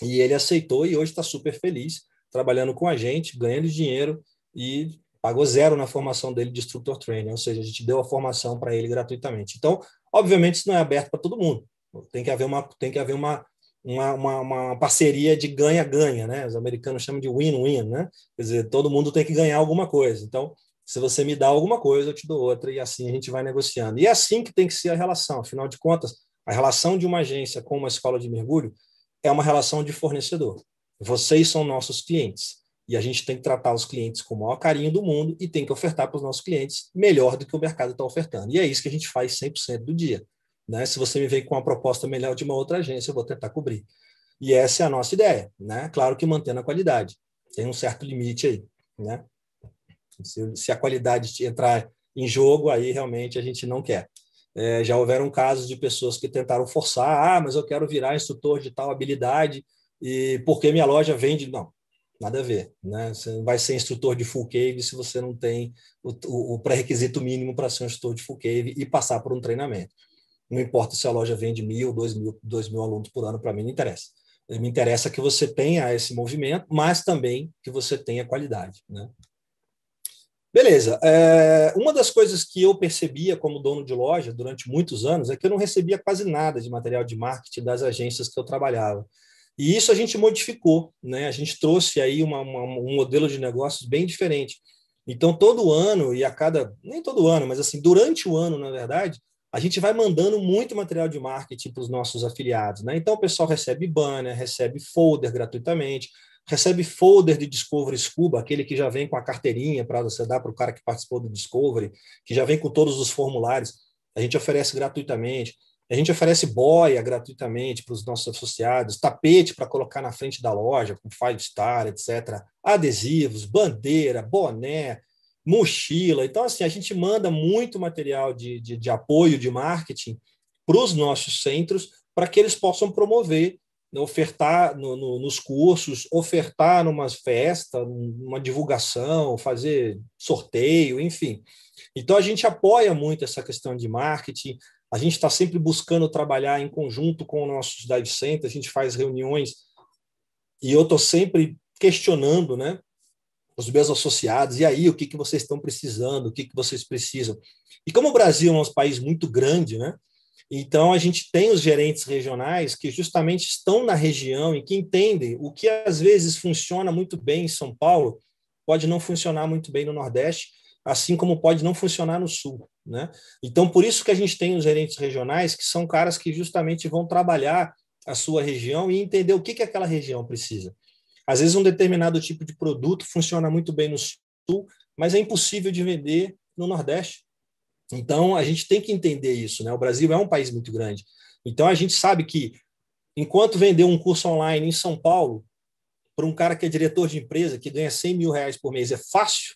e ele aceitou e hoje está super feliz, trabalhando com a gente, ganhando dinheiro e pagou zero na formação dele de instructor training, ou seja, a gente deu a formação para ele gratuitamente. Então, obviamente, isso não é aberto para todo mundo. Tem que haver uma, tem que haver uma, uma, uma, uma parceria de ganha-ganha, né? Os americanos chamam de win-win, né? Quer dizer, todo mundo tem que ganhar alguma coisa. Então, se você me dá alguma coisa, eu te dou outra, e assim a gente vai negociando. E é assim que tem que ser a relação. Afinal de contas, a relação de uma agência com uma escola de mergulho é uma relação de fornecedor. Vocês são nossos clientes. E a gente tem que tratar os clientes com o maior carinho do mundo e tem que ofertar para os nossos clientes melhor do que o mercado está ofertando. E é isso que a gente faz 100% do dia. Né? Se você me vem com uma proposta melhor de uma outra agência, eu vou tentar cobrir. E essa é a nossa ideia. Né? Claro que mantendo a qualidade. Tem um certo limite aí. Né? Se, se a qualidade entrar em jogo, aí realmente a gente não quer. É, já houveram casos de pessoas que tentaram forçar, ah, mas eu quero virar instrutor de tal habilidade e porque minha loja vende. Não, nada a ver. Né? Você não vai ser instrutor de full cave se você não tem o, o, pré-requisito mínimo para ser um instrutor de full cave e passar por um treinamento. Não importa se a loja vende mil, dois mil, dois mil alunos por ano, para mim não interessa. Me interessa que você tenha esse movimento, mas também que você tenha qualidade. Né? Beleza. É, uma das coisas que eu percebia como dono de loja durante muitos anos é que eu não recebia quase nada de material de marketing das agências que eu trabalhava. E isso a gente modificou, né? A gente trouxe aí uma, uma, um modelo de negócios bem diferente. Então, todo ano, e a cada, nem todo ano, mas assim, durante o ano, na verdade, a gente vai mandando muito material de marketing para os nossos afiliados. Né? Então, o pessoal recebe banner, recebe folder gratuitamente, recebe folder de Discovery Scuba, aquele que já vem com a carteirinha para você dar para o cara que participou do Discovery, que já vem com todos os formulários. A gente oferece gratuitamente. A gente oferece boia gratuitamente para os nossos associados, tapete para colocar na frente da loja, com five star, etc. Adesivos, bandeira, boné, mochila. Então, assim, a gente manda muito material de, de, de apoio de marketing para os nossos centros para que eles possam promover ofertar no, no, nos cursos, ofertar numa festa, numa divulgação, fazer sorteio, enfim. Então a gente apoia muito essa questão de marketing. A gente está sempre buscando trabalhar em conjunto com nossos dive centers. A gente faz reuniões e eu estou sempre questionando, né? Os meus associados, e aí, o que, que vocês estão precisando, o que, que vocês precisam. E como o Brasil é um país muito grande, né? Então, a gente tem os gerentes regionais que justamente estão na região e que entendem o que às vezes funciona muito bem em São Paulo, pode não funcionar muito bem no Nordeste, assim como pode não funcionar no Sul. Né? Então, por isso que a gente tem os gerentes regionais, que são caras que justamente vão trabalhar a sua região e entender o que, que aquela região precisa. Às vezes, um determinado tipo de produto funciona muito bem no Sul, mas é impossível de vender no Nordeste. Então, a gente tem que entender isso. Né? O Brasil é um país muito grande. Então, a gente sabe que, enquanto vender um curso online em São Paulo, para um cara que é diretor de empresa, que ganha 100 mil reais por mês, é fácil,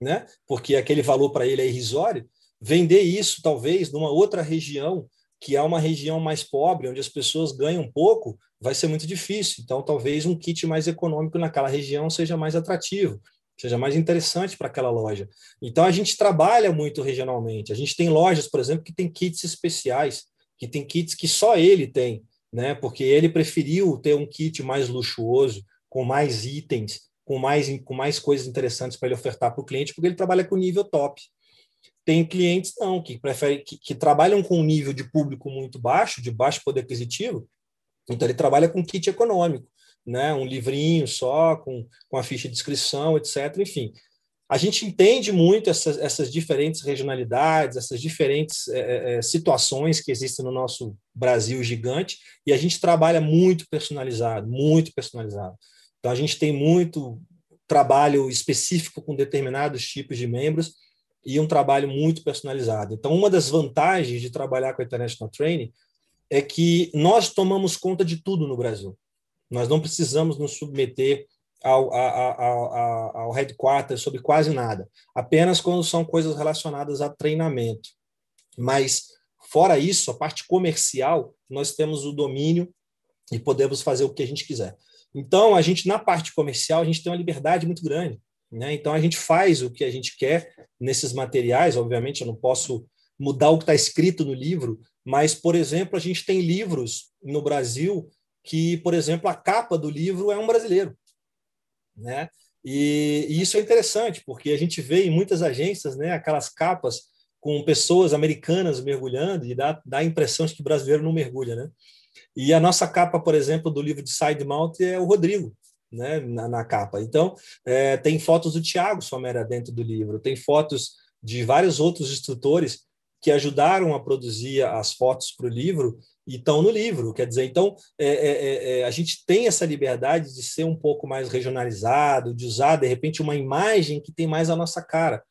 né? porque aquele valor para ele é irrisório, vender isso, talvez, numa outra região, que é uma região mais pobre, onde as pessoas ganham pouco, vai ser muito difícil. Então, talvez um kit mais econômico naquela região seja mais atrativo seja mais interessante para aquela loja. Então a gente trabalha muito regionalmente. A gente tem lojas, por exemplo, que tem kits especiais, que tem kits que só ele tem, né? Porque ele preferiu ter um kit mais luxuoso, com mais itens, com mais com mais coisas interessantes para ele ofertar para o cliente, porque ele trabalha com nível top. Tem clientes não, que preferem que, que trabalham com um nível de público muito baixo, de baixo poder aquisitivo, então ele trabalha com kit econômico, né? Um livrinho só, com, com a ficha de inscrição, etc. Enfim, a gente entende muito essas, essas diferentes regionalidades, essas diferentes é, é, situações que existem no nosso Brasil gigante, e a gente trabalha muito personalizado, muito personalizado. Então, a gente tem muito trabalho específico com determinados tipos de membros e um trabalho muito personalizado. Então, uma das vantagens de trabalhar com a International Training é que nós tomamos conta de tudo no Brasil. Nós não precisamos nos submeter ao, ao, ao, ao headquarter sobre quase nada, apenas quando são coisas relacionadas a treinamento. Mas, fora isso, a parte comercial, nós temos o domínio e podemos fazer o que a gente quiser. Então, a gente, na parte comercial, a gente tem uma liberdade muito grande. Né? Então, a gente faz o que a gente quer nesses materiais. Obviamente, eu não posso mudar o que está escrito no livro, mas, por exemplo, a gente tem livros no Brasil que, por exemplo, a capa do livro é um brasileiro. Né? E, e isso é interessante, porque a gente vê em muitas agências né, aquelas capas com pessoas americanas mergulhando e dá, dá a impressão de que brasileiro não mergulha. Né? E a nossa capa, por exemplo, do livro de Side Mount é o Rodrigo, né, na, na capa. Então, é, tem fotos do Tiago Somera dentro do livro, tem fotos de vários outros instrutores que ajudaram a produzir as fotos para o livro e estão no livro. Quer dizer, então, é, é, é, é, a gente tem essa liberdade de ser um pouco mais regionalizado, de usar, de repente, uma imagem que tem mais a nossa cara.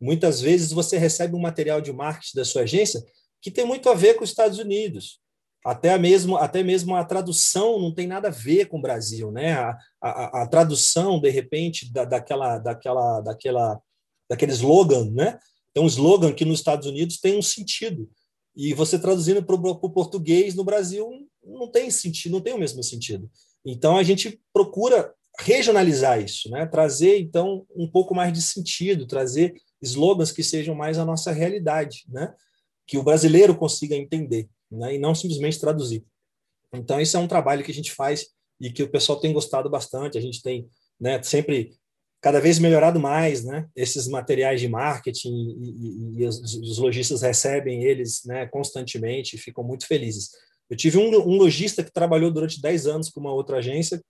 Muitas vezes você recebe um material de marketing da sua agência que tem muito a ver com os Estados Unidos, até mesmo, até mesmo a tradução não tem nada a ver com o Brasil, né? A, a, a tradução, de repente, da, daquela, daquela, daquela, daquele slogan, né? Tem um slogan que nos Estados Unidos tem um sentido. E você traduzindo para o português no Brasil não tem sentido, não tem o mesmo sentido. Então a gente procura regionalizar isso, né? Trazer então um pouco mais de sentido, trazer slogans que sejam mais a nossa realidade, né? Que o brasileiro consiga entender né? e não simplesmente traduzir. Então, isso é um trabalho que a gente faz e que o pessoal tem gostado bastante. A gente tem né, sempre cada vez melhorado mais né, esses materiais de marketing e, e, e os, os, lojistas recebem eles né, constantemente e ficam muito felizes. Eu tive um, um lojista que trabalhou durante 10 anos com uma outra agência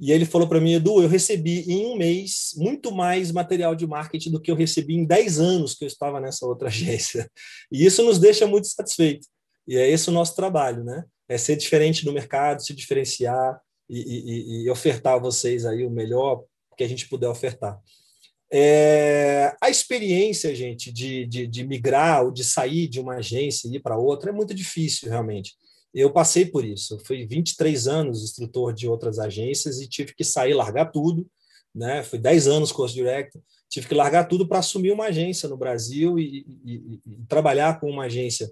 e ele falou para mim, Edu, eu recebi em um mês muito mais material de marketing do que eu recebi em 10 anos que eu estava nessa outra *laughs* agência. E isso nos deixa muito satisfeitos. E é esse o nosso trabalho, né? É ser diferente no mercado, se diferenciar e, e, e ofertar a vocês aí o melhor que a gente puder ofertar. É, a experiência, gente, de, de, de, migrar ou de sair de uma agência e ir para outra é muito difícil, realmente. Eu passei por isso. Eu fui 23 anos instrutor de outras agências e tive que sair, largar tudo. Né? Fui 10 anos course director. Tive que largar tudo para assumir uma agência no Brasil e, e, e trabalhar com uma agência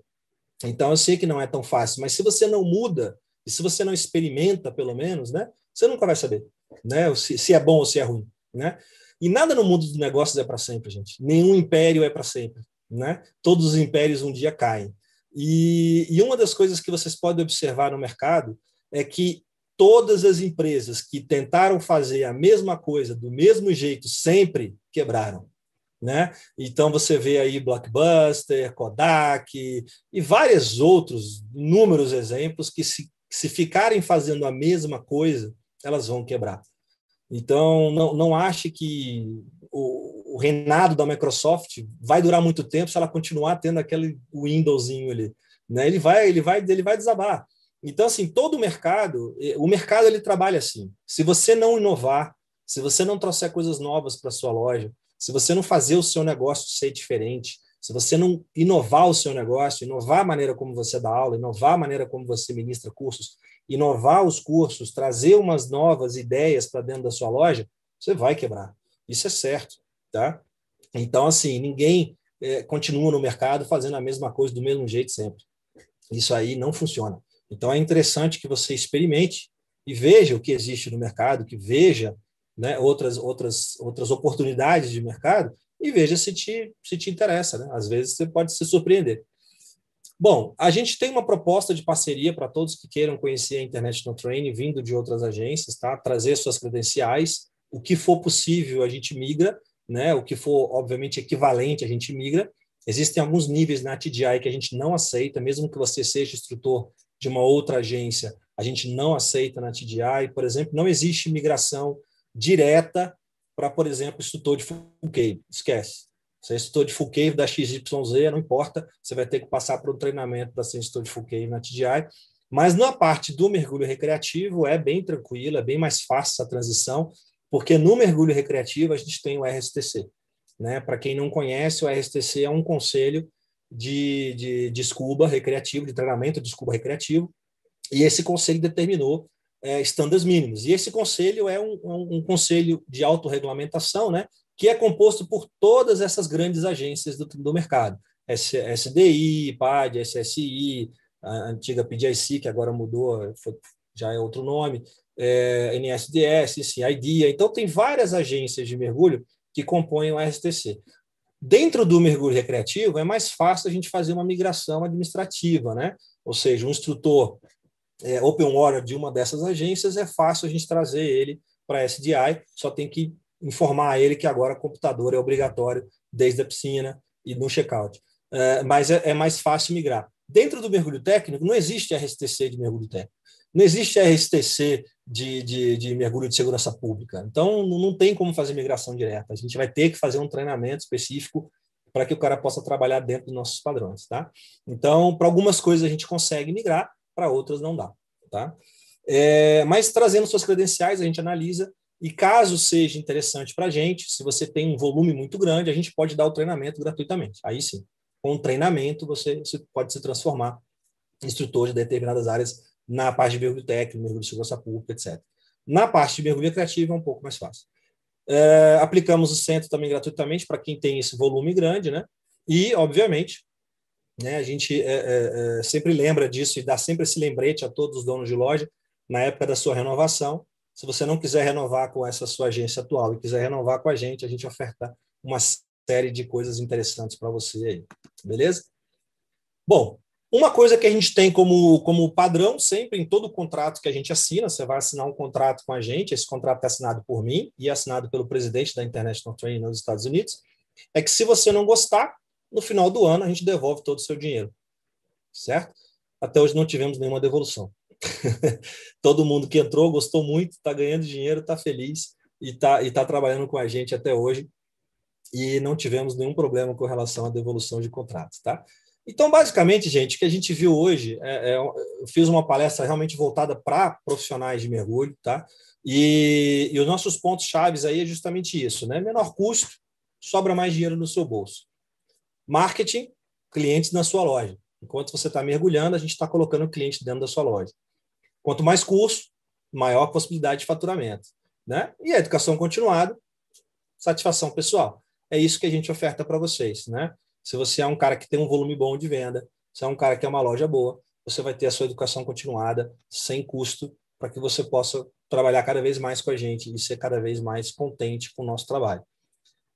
então, eu sei que não é tão fácil, mas se você não muda, e se você não experimenta, pelo menos, né, você nunca vai saber né, se, se é bom ou se é ruim. Né? E nada no mundo dos negócios é para sempre, gente. Nenhum império é para sempre. Né? Todos os impérios um dia caem. E, e uma das coisas que vocês podem observar no mercado é que todas as empresas que tentaram fazer a mesma coisa do mesmo jeito sempre quebraram né? Então você vê aí Blockbuster, Kodak e vários outros inúmeros exemplos que se, se ficarem fazendo a mesma coisa, elas vão quebrar. Então não, não ache que o, o reinado da Microsoft vai durar muito tempo se ela continuar tendo aquele Windowsinho ali, né? Ele vai ele vai ele vai desabar. Então assim, todo o mercado, o mercado ele trabalha assim. Se você não inovar, se você não trouxer coisas novas para sua loja, se você não fazer o seu negócio ser diferente, se você não inovar o seu negócio, inovar a maneira como você dá aula, inovar a maneira como você ministra cursos, inovar os cursos, trazer umas novas ideias para dentro da sua loja, você vai quebrar. Isso é certo, tá? Então, assim, ninguém é, continua no mercado fazendo a mesma coisa do mesmo jeito sempre. Isso aí não funciona. Então, é interessante que você experimente e veja o que existe no mercado, que veja né, outras, outras, outras oportunidades de mercado e veja se te, se te interessa. Né? Às vezes você pode se surpreender. Bom, a gente tem uma proposta de parceria para todos que queiram conhecer a Internet no Training vindo de outras agências, tá? Trazer suas credenciais, o que for possível a gente migra, né? O que for obviamente equivalente a gente migra Existem alguns níveis na TDI que a gente não aceita, mesmo que você seja instrutor de uma outra agência, a gente não aceita na TDI. Por exemplo, não existe migração direta para, por exemplo, instrutor de full. Esquece. Você é instrutor de full da XYZ, não importa, você vai ter que passar por um treinamento para ser instrutor de full na TDI. Mas na parte do mergulho recreativo é bem tranquilo, é bem mais fácil essa transição, porque no mergulho recreativo a gente tem o RSTC. Né? Para quem não conhece, o RSTC é um conselho de, de, de scuba recreativo, de treinamento de scuba recreativo, e esse conselho determinou é, mínimos. E esse conselho é um, um, um conselho de autorregulamentação, né, que é composto por todas essas grandes agências do, do mercado. SDI, PAD, SSI, a antiga PDIC, que agora mudou, foi, já é outro nome, é, NSDS, CIDIA. Então, tem várias agências de mergulho que compõem o RSTC. Dentro do mergulho recreativo, é mais fácil a gente fazer uma migração administrativa, né? Ou seja, um instrutor é, open water de uma dessas agências, é fácil a gente trazer ele para SDI, só tem que informar ele que agora computador é obrigatório desde a piscina e no checkout. É, mas é, é mais fácil migrar. Dentro do mergulho técnico, não existe RSTC de mergulho técnico. Não existe RSTC de, de, de mergulho de segurança pública. Então, não tem como fazer migração direta. A gente vai ter que fazer um treinamento específico para que o cara possa trabalhar dentro dos nossos padrões, tá? Então, para algumas coisas a gente consegue migrar, para outras não dá, tá? É, mas trazendo suas credenciais, a gente analisa e caso seja interessante para a gente, se você tem um volume muito grande, a gente pode dar o treinamento gratuitamente. Aí sim, com treinamento, você pode se transformar em instrutor de determinadas áreas na parte de mergulho técnico, mergulho de segurança pública, etc. Na parte de mergulho criativo é um pouco mais fácil. É, aplicamos o centro também gratuitamente para quem tem esse volume grande, né? E, obviamente, né, a gente é, é, é, sempre lembra disso e dá sempre esse lembrete a todos os donos de loja na época da sua renovação. Se você não quiser renovar com essa sua agência atual e quiser renovar com a gente, a gente oferta uma série de coisas interessantes para você aí, beleza? Bom, uma coisa que a gente tem como, como padrão sempre em todo contrato que a gente assina, você vai assinar um contrato com a gente, esse contrato é assinado por mim e é assinado pelo presidente da International Training nos Estados Unidos, é que se você não gostar, no final do ano a gente devolve todo o seu dinheiro, certo? Até hoje não tivemos nenhuma devolução. *laughs* todo mundo que entrou gostou muito, está ganhando dinheiro, está feliz e está e tá trabalhando com a gente até hoje e não tivemos nenhum problema com relação à devolução de contratos, tá? Então, basicamente, gente, o que a gente viu hoje, é, é, eu fiz uma palestra realmente voltada para profissionais de mergulho, tá? E, e os nossos pontos chaves aí é justamente isso, né? Menor custo, sobra mais dinheiro no seu bolso. Marketing, clientes na sua loja. Enquanto você está mergulhando, a gente está colocando o cliente dentro da sua loja. Quanto mais curso, maior possibilidade de faturamento. Né? E a educação continuada, satisfação pessoal é isso que a gente oferta para vocês, né? Se você é um cara que tem um volume bom de venda, se é um cara que é uma loja boa, você vai ter a sua educação continuada, sem custo, para que você possa trabalhar cada vez mais com a gente e ser cada vez mais contente com o nosso trabalho.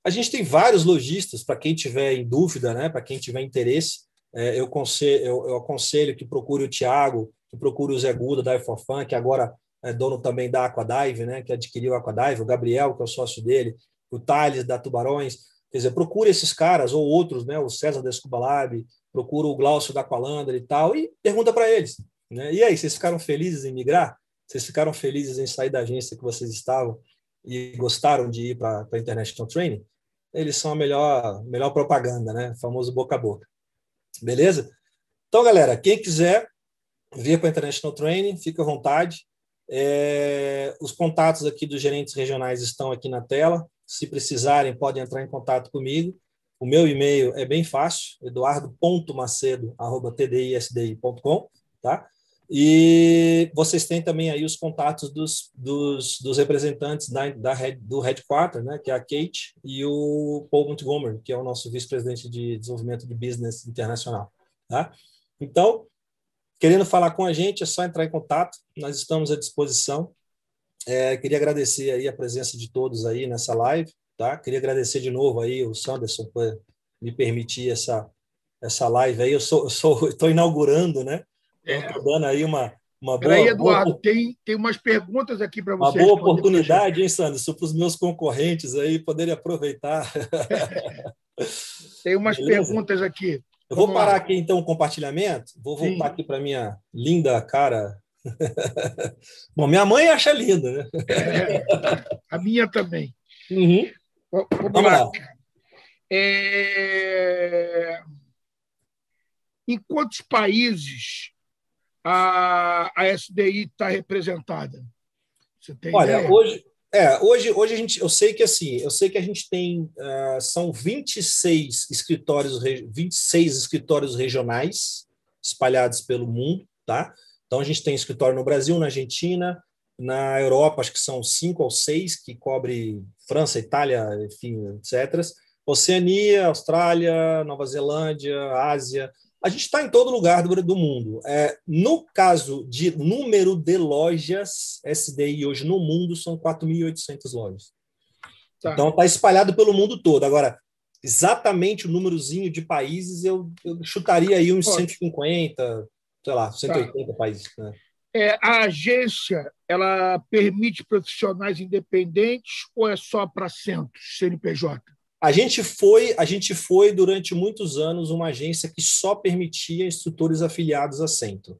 A gente tem vários lojistas, para quem tiver em dúvida, né, para quem tiver interesse, é, eu, aconselho, eu, eu, aconselho que procure o Thiago, que procure o Zé Guda da for Fun, que agora é dono também da Aquadive, né, que adquiriu a Aquadive, o Gabriel, que é o sócio dele, o Thales da Tubarões. Quer dizer, procure esses caras ou outros, né? O César da Scuba Lab, procura o Glaucio da Aqualandra e tal, e pergunta para eles. Né? E aí, vocês ficaram felizes em migrar? Vocês ficaram felizes em sair da agência que vocês estavam e gostaram de ir para a International Training? Eles são a melhor, melhor propaganda, né? O famoso boca a boca. Beleza? Então, galera, quem quiser vir para a International Training, fica à vontade. É, os contatos aqui dos gerentes regionais estão aqui na tela. Se precisarem, podem entrar em contato comigo. O meu e-mail é bem fácil, eduardo.macedo.tdisdi.com, tá? E vocês têm também aí os contatos dos, dos, dos representantes da, da head, do headquarter, né, que é a Kate, e o Paul Montgomery, que é o nosso vice-presidente de desenvolvimento de business internacional. Tá? Então, querendo falar com a gente, é só entrar em contato, nós estamos à disposição. É, queria agradecer aí a presença de todos aí nessa live, tá? Queria agradecer de novo aí o Sanderson por me permitir essa essa live aí. Eu sou estou *laughs* inaugurando, né? Estou é. dando aí uma uma boa. Peraí, Eduardo, boa, tem, tem umas perguntas aqui para você. Uma boa oportunidade, hein, Sanderson, para os meus concorrentes aí poderem aproveitar. *laughs* Tem umas Beleza? perguntas aqui. Eu vou parar lá. aqui então o compartilhamento. Vou voltar Sim. aqui para minha linda cara. *laughs* Bom, minha mãe acha linda, né? É, *laughs* a minha também. Uhum. Vamos, Vamos lá. lá. É... Em quantos países a, a SDI está representada? Olha, ideia? hoje, é, hoje, hoje a gente, eu sei que assim, eu sei que a gente tem uh, são 26 escritórios, 26 escritórios regionais espalhados pelo mundo, tá? Então a gente tem escritório no Brasil, na Argentina, na Europa, acho que são cinco ou seis que cobre França, Itália, enfim, etc. Oceania, Austrália, Nova Zelândia, Ásia. A gente está em todo lugar do, do mundo. É, no caso de número de lojas, SDI hoje no mundo são 4.800 lojas. Tá. Então está espalhado pelo mundo todo. Agora, exatamente o númerozinho de países, eu, eu chutaria aí uns Pode. 150, sei lá, 180 tá. países. Né? É, a agência ela permite profissionais independentes ou é só para centros, CNPJ? A gente foi, a gente foi durante muitos anos uma agência que só permitia instrutores afiliados a centro.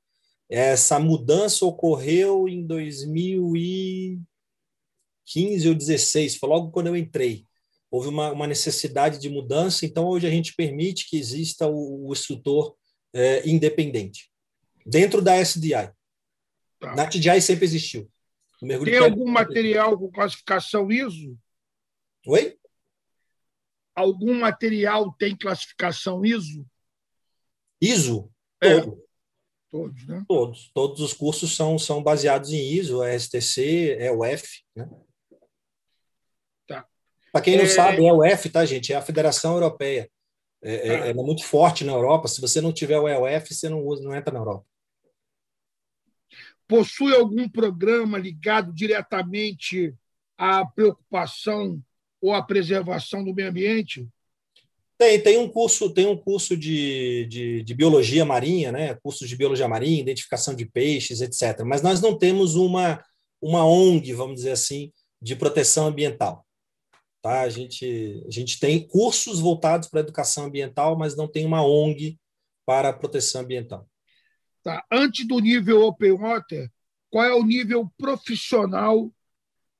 Essa mudança ocorreu em 2015 ou 2016, foi logo quando eu entrei. Houve uma, uma, necessidade de mudança, então hoje a gente permite que exista o, o instrutor é, independente dentro da SDI. Tá. Na TDI sempre existiu. Tem algum material com classificação ISO? Oi? Algum material tem classificação ISO? ISO? É. Todo. Todos, né? Todos. Todos os cursos são, são baseados em ISO, é STC, é UF, né? Tá. Para quem não é... sabe, é UF, tá, gente? É a Federação Europeia. É, é, tá. é, muito forte na Europa. Se você não tiver o EUF, você não usa, não entra na Europa possui algum programa ligado diretamente à preocupação ou à preservação do meio ambiente? Tem, tem um curso, tem um curso de, de, de, biologia marinha, né? Cursos de biologia marinha, identificação de peixes, etc. Mas nós não temos uma, uma ONG, vamos dizer assim, de proteção ambiental. Tá? A, gente, a gente tem cursos voltados para a educação ambiental, mas não tem uma ONG para a proteção ambiental. Tá? Antes do nível Open Water, qual é o nível profissional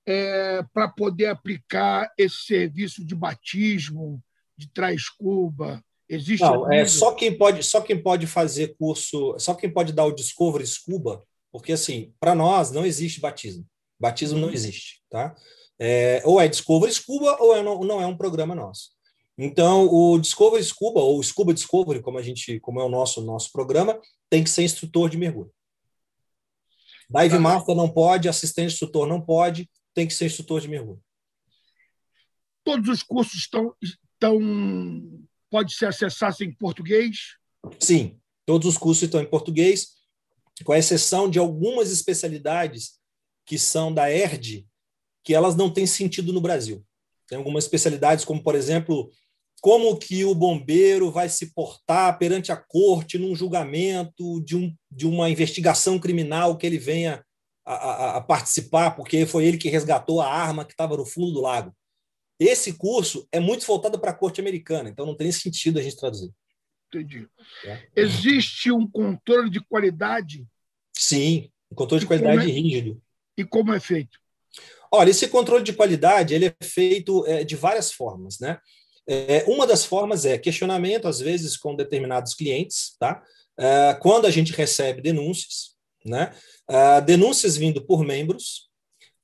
é, para poder aplicar esse serviço de batismo, de trás-cuba? Existe Não, é só quem pode, só quem pode fazer curso, só quem pode dar o Discovery Scuba, porque assim, para nós não existe batismo. Batismo não existe, tá? É, ou é Discovery Scuba ou é, não, não é um programa nosso. Então, o Discovery Scuba, ou Scuba Discovery, como a gente, como é o nosso nosso programa, tem que ser instrutor de mergulho. Dive tá. Master não pode, assistente instrutor não pode, tem que ser instrutor de mergulho. Todos os cursos estão, estão pode ser acessados em português? Sim, todos os cursos estão em português, com exceção de algumas especialidades que são da ERD, que elas não têm sentido no Brasil. Tem algumas especialidades, como, por exemplo, como que o bombeiro vai se portar perante a corte num julgamento de, um, de uma investigação criminal que ele venha a, a, participar, porque foi ele que resgatou a arma que estava no fundo do lago. Esse curso é muito voltado para a corte americana, então não tem sentido a gente traduzir. Entendi. É. Existe um controle de qualidade? Sim, um controle de e qualidade é, rígido. E como é feito? Olha, esse controle de qualidade ele é feito é, de várias formas, né? É, uma das formas é questionamento, às vezes, com determinados clientes, tá? É, quando a gente recebe denúncias, né? É, denúncias vindo por membros,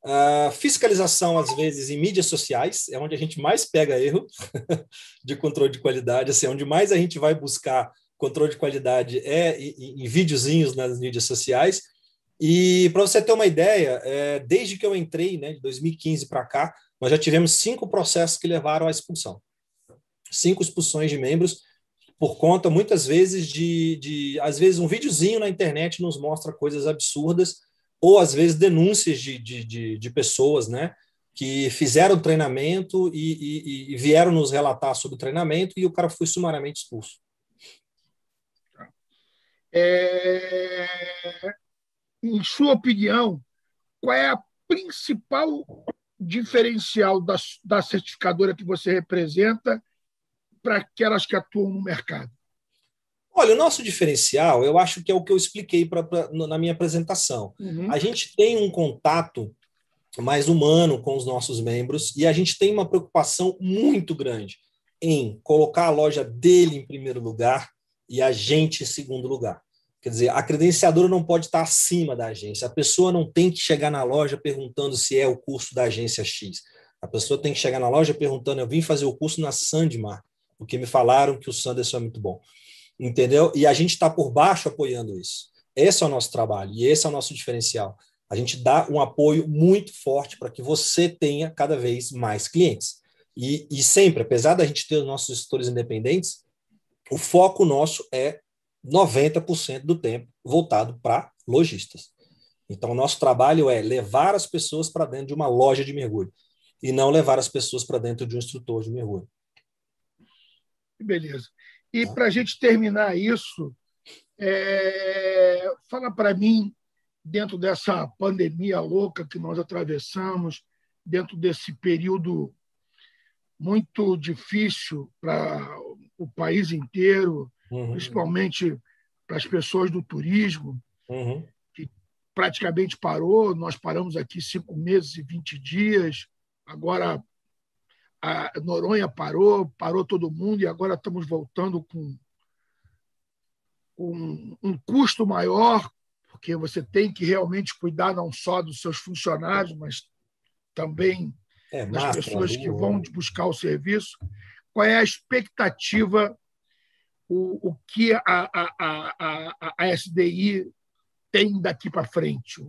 é, fiscalização, às vezes, em mídias sociais, é onde a gente mais pega erro *laughs* de controle de qualidade, assim, onde mais a gente vai buscar controle de qualidade é em, em videozinhos nas mídias sociais. E para você ter uma ideia, é, desde que eu entrei, né, de 2015 para cá, nós já tivemos cinco processos que levaram à expulsão. Cinco expulsões de membros por conta, muitas vezes, de, de às vezes, um videozinho na internet nos mostra coisas absurdas, ou às vezes denúncias de, de, de, de pessoas, né? Que fizeram treinamento e, e, e, vieram nos relatar sobre o treinamento e o cara foi sumariamente expulso. É... Em sua opinião, qual é a principal diferencial da, da certificadora que você representa para aquelas que atuam no mercado? Olha, o nosso diferencial, eu acho que é o que eu expliquei pra, pra na minha apresentação. Uhum. A gente tem um contato mais humano com os nossos membros e a gente tem uma preocupação muito grande em colocar a loja dele em primeiro lugar e a gente em segundo lugar. Quer dizer, a credenciadora não pode estar acima da agência. A pessoa não tem que chegar na loja perguntando se é o curso da agência X. A pessoa tem que chegar na loja perguntando: eu vim fazer o curso na Sandmar, porque me falaram que o Sanderson é muito bom. Entendeu? E a gente está por baixo apoiando isso. Esse é o nosso trabalho e esse é o nosso diferencial. A gente dá um apoio muito forte para que você tenha cada vez mais clientes. E, e sempre, apesar da gente ter os nossos gestores independentes, o foco nosso é 90% do tempo voltado para lojistas. Então, o nosso trabalho é levar as pessoas para dentro de uma loja de mergulho e não levar as pessoas para dentro de um instrutor de mergulho. Beleza. E para a gente terminar isso, é... fala para mim, dentro dessa pandemia louca que nós atravessamos, dentro desse período muito difícil para o país inteiro, uhum. principalmente para as pessoas do turismo, uhum. que praticamente parou. Nós paramos aqui cinco meses e vinte dias. Agora a Noronha parou, parou todo mundo e agora estamos voltando com, com um custo maior, porque você tem que realmente cuidar não só dos seus funcionários, mas também é, das pessoas que vão buscar o serviço. Qual é a expectativa o, o que a, a, a, a, SDI tem daqui para frente?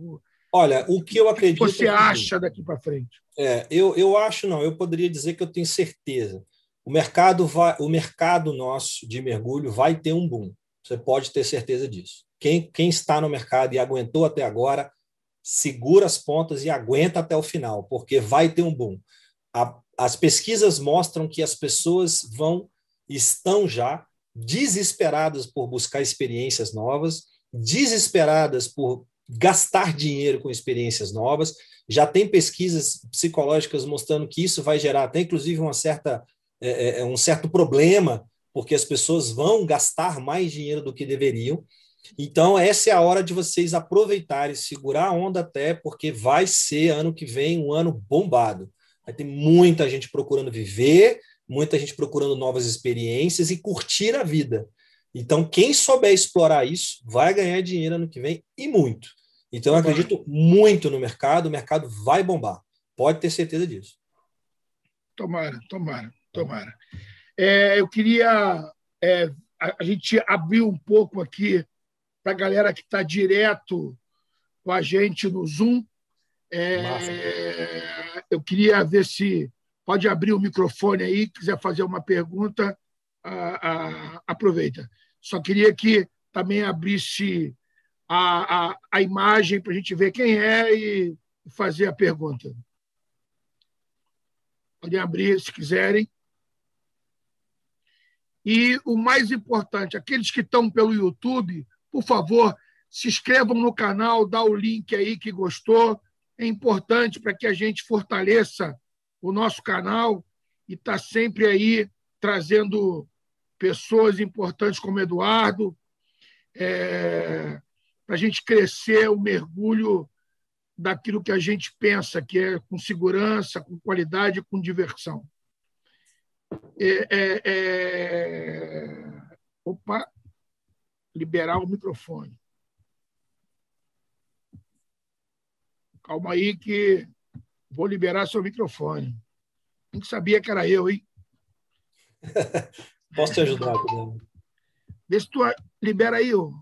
Olha, o que eu acredito. O que você é acha daqui para frente? É, eu, eu acho não, eu poderia dizer que eu tenho certeza. O mercado, vai, o mercado nosso de mergulho vai ter um boom. Você pode ter certeza disso. Quem, quem está no mercado e aguentou até agora, segura as pontas e aguenta até o final, porque vai ter um boom. A, as pesquisas mostram que as pessoas vão, estão já desesperadas por buscar experiências novas, desesperadas por gastar dinheiro com experiências novas. Já tem pesquisas psicológicas mostrando que isso vai gerar até, inclusive, uma certa, é, é, é, um certo problema, porque as pessoas vão gastar mais dinheiro do que deveriam. Então, essa é a hora de vocês aproveitarem, segurar a onda até, porque vai ser ano que vem um ano bombado. Vai ter muita gente procurando viver, muita gente procurando novas experiências e curtir a vida. Então, quem souber explorar isso, vai ganhar dinheiro ano que vem e muito. Então, eu acredito muito no mercado, o mercado vai bombar. Pode ter certeza disso. Tomara, tomara, tomara. É, eu queria. É, a, a, gente abrir um pouco aqui para a galera que está direto com a gente no Zoom. É, eu queria ver se Pode abrir o microfone aí, quiser fazer uma pergunta, a, a, aproveita. Só queria que também abrisse a, a, a imagem para a gente ver quem é e fazer a pergunta. Podem abrir se quiserem. E o mais importante, aqueles que estão pelo YouTube, por favor, se inscrevam no canal, dá o link aí que gostou. É importante para que a gente fortaleça o nosso canal e está sempre aí trazendo pessoas importantes como Eduardo, é, para a gente crescer o mergulho daquilo que a gente pensa, que é com segurança, com qualidade, com diversão. É, é, é... Opa, liberar o microfone. Calma aí que Vou liberar seu microfone. Nem sabia que era eu, hein? *laughs* Posso te ajudar, Guilherme? Vê se tu libera aí, ô.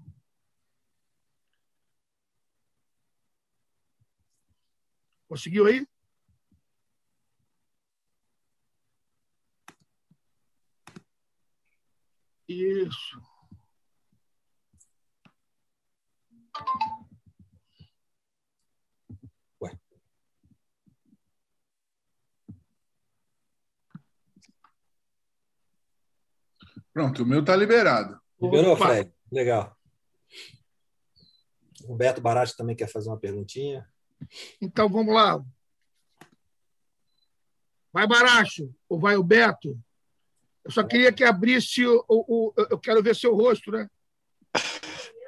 Conseguiu aí? Isso. Pronto, o meu está liberado. Liberou, Opa. Fred. Legal. O Beto Barati também quer fazer uma perguntinha. Então vamos lá. Vai Baracho ou vai o Beto? Eu só queria que abrisse o, o, o, Eu quero ver seu rosto, né?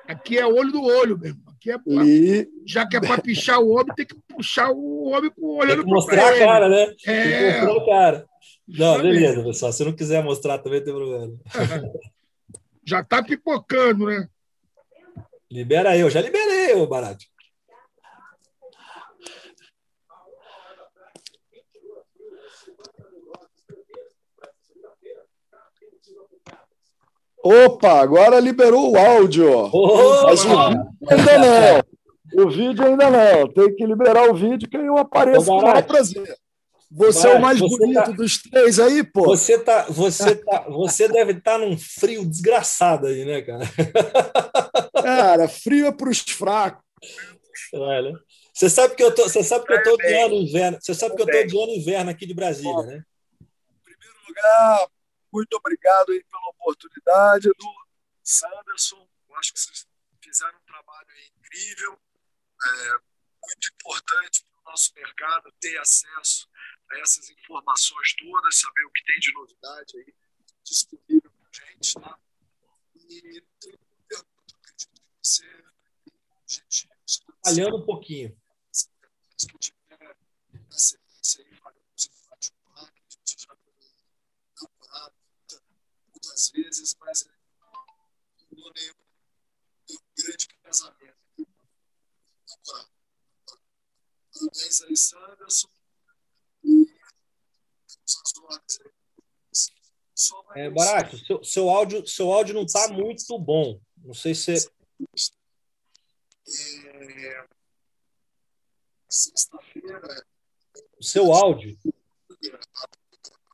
Aqui é olho do olho mesmo. Aqui é pra, e... Já que é para pichar o homem, tem que puxar o homem com olhando para mostrar a cara, né? É. mostrar a cara. Não, beleza, pessoal. Se não quiser mostrar, também tem problema. *laughs* Já está pipocando, né? Libera eu, já liberei, ô Barato. Opa, agora liberou o áudio. Oh, Mas o vídeo ainda não. O vídeo ainda não. Tem que liberar o vídeo que eu apareço com o maior prazer. Você é o mais bonito tá, dos três aí, pô. Você, tá, você, tá, você deve estar tá num frio desgraçado aí, né, cara? *laughs* Cara, frio é para os fracos. Olha. Você sabe que eu tô, você sabe que eu tô odiando inverno. Você sabe que eu tô odiando inverno aqui de Brasília, né? Em primeiro lugar, muito obrigado aí pela oportunidade, Edu. Sanderson, eu acho que vocês fizeram um trabalho incrível, é, muito importante para o nosso mercado ter acesso essas informações todas, saber o que tem de novidade aí disponível para a gente. Tá? E tem pergunta que você. Gente, Falhando um pouquinho. Se tiver na sequência aí, faremos em que a gente já foi namorado muitas vezes, mas não nenhum, nenhum grande casamento. Parabéns aí, Sanderson. É, Barato, seu, seu, áudio, seu áudio não está muito bom. Não sei se. Sexta-feira. O seu áudio.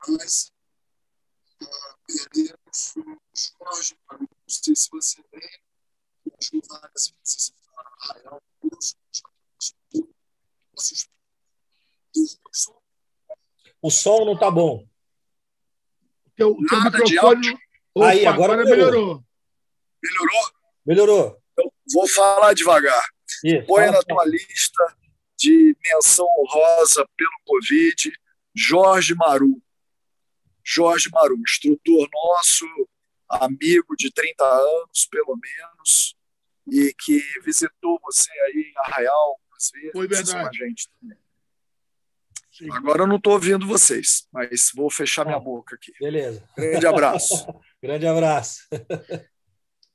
Não sei se você o som não está bom. Teu, teu Nada microfone. Opa, Aí, agora, agora melhorou. melhorou. Melhorou? Eu vou falar devagar. Isso, Põe na tua lista de menção honrosa pelo Covid, Jorge Maru. Jorge Maru, instrutor nosso, amigo de 30 anos, pelo menos, e que visitou você aí em Arraial algumas vezes. Foi verdade. Com a gente também. Agora eu não estou ouvindo vocês, mas vou fechar minha boca aqui. Beleza. Grande abraço. *laughs* Grande abraço.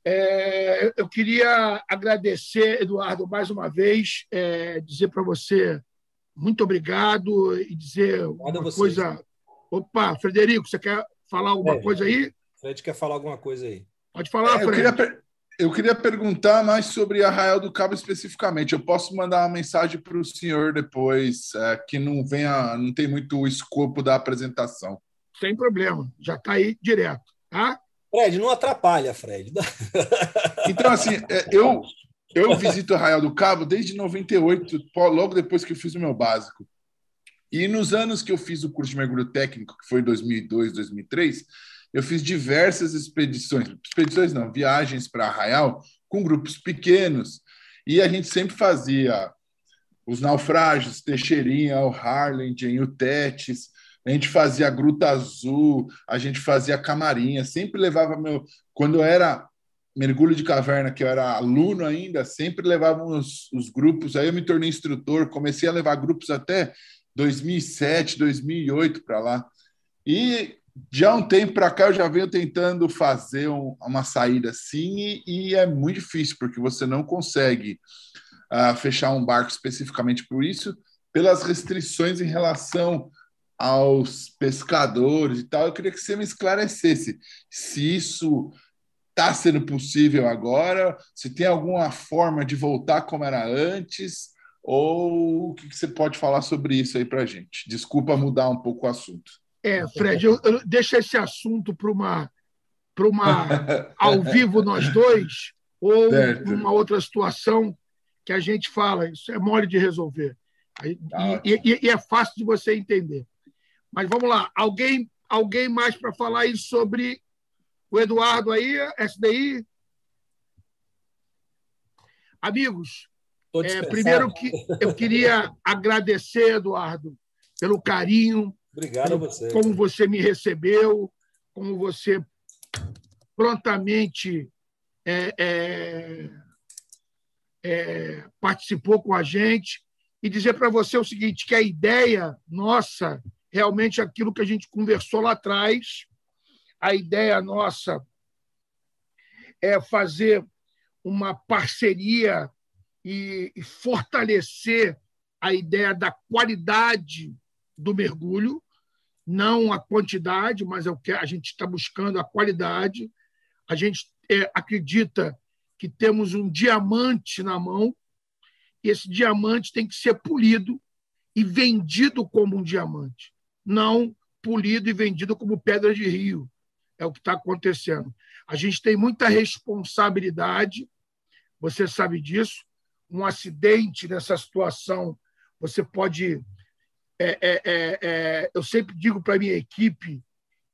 É, eu queria agradecer, Eduardo, mais uma vez, é, dizer para você muito obrigado e dizer Nada uma coisa. Opa, Frederico, você quer falar alguma é, coisa aí? Fred quer falar alguma coisa aí. Pode falar, é, Fred. Eu queria, eu queria perguntar mais sobre Arraial do Cabo especificamente. Eu posso mandar uma mensagem para o senhor depois, é, que não venha, não tem muito o escopo da apresentação. Sem problema, já está aí direto, tá? Fred, não atrapalha, Fred. *laughs* Então, assim, é, eu, eu visito Arraial do Cabo desde 98, logo depois que eu fiz o meu básico. E nos anos que eu fiz o curso de mergulho técnico, que foi em 2002, 2003, eu fiz diversas expedições, expedições não, viagens para Arraial com grupos pequenos. E a gente sempre fazia os naufrágios, Teixeirinha, o Harlingen, o Tetes, a gente fazia Gruta Azul, a gente fazia Camarinha, sempre levava meu. Quando eu era mergulho de caverna, que eu era aluno ainda, sempre levava os, os grupos. Aí eu me tornei instrutor, comecei a levar grupos até 2007, 2008 para lá. E de há um tempo para cá eu já venho tentando fazer um, uma saída assim e, e, é muito difícil porque você não consegue uh, fechar um barco especificamente por isso pelas restrições em relação aos pescadores e tal. Eu queria que você me esclarecesse se isso está sendo possível agora, se tem alguma forma de voltar como era antes ou o que, que você pode falar sobre isso aí para gente. Desculpa mudar um pouco o assunto. É, Fred, eu, eu deixo esse assunto para uma, para uma *laughs* ao vivo nós dois, ou certo. uma outra situação que a gente fala, isso é mole de resolver. E, tá e, e, e é fácil de você entender. Mas vamos lá, alguém, alguém mais para falar aí sobre o Eduardo aí, SDI? Amigos, é, primeiro que eu queria agradecer, Eduardo, pelo carinho, Obrigado a você. Como você me recebeu, como você prontamente é, é, é, participou com a gente, e dizer para você o seguinte: que a ideia nossa, realmente aquilo que a gente conversou lá atrás, a ideia nossa é fazer uma parceria e, e fortalecer a ideia da qualidade do mergulho, não a quantidade, mas é o que a gente está buscando a qualidade. A gente é, acredita que temos um diamante na mão, e esse diamante tem que ser polido e vendido como um diamante, não polido e vendido como pedra de rio. É o que está acontecendo. A gente tem muita responsabilidade, você sabe disso. Um acidente nessa situação, você pode. É, é, é, é eu sempre digo para a minha equipe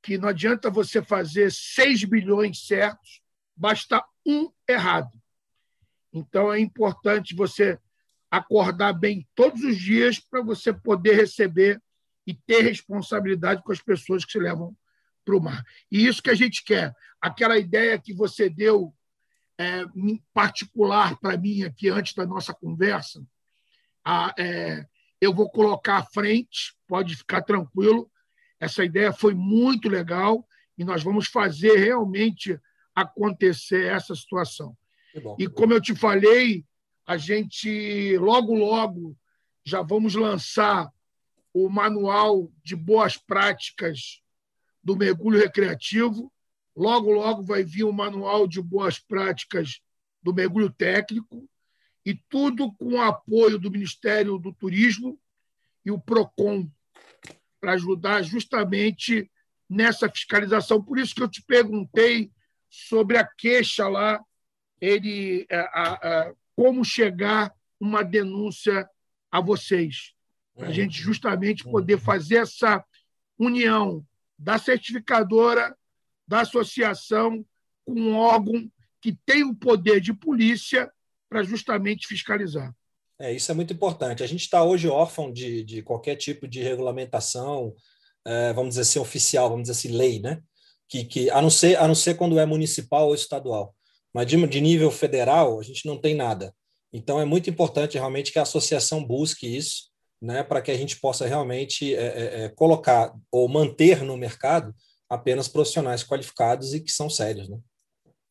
que não adianta você fazer 6 bilhões certos, basta um errado. Então, é importante você acordar bem todos os dias para você poder receber e ter responsabilidade com as pessoas que se levam para o mar. E isso que a gente quer. Aquela ideia que você deu é, particular para mim aqui antes da nossa conversa, a, é, eu vou colocar à frente, pode ficar tranquilo. Essa ideia foi muito legal e nós vamos fazer realmente acontecer essa situação. E como eu te falei, a gente logo, logo já vamos lançar o manual de boas práticas do mergulho recreativo. Logo, logo vai vir o manual de boas práticas do mergulho técnico e tudo com o apoio do Ministério do Turismo e o PROCON para ajudar justamente nessa fiscalização. Por isso que eu te perguntei sobre a queixa lá, ele, a, a, a, como chegar uma denúncia a vocês, para a uhum. gente justamente poder fazer essa união da certificadora, da associação, com um órgão que tem o poder de polícia para justamente fiscalizar. É, isso é muito importante. A gente está hoje órfão de, de qualquer tipo de regulamentação, é, vamos dizer assim, oficial, vamos dizer assim, lei, né? Que, que, a, não ser, a não ser quando é municipal ou estadual. Mas de, de nível federal, a gente não tem nada. Então, é muito importante realmente que a associação busque isso, né, para que a gente possa realmente é, é, é, colocar ou manter no mercado apenas profissionais qualificados e que são sérios. Né?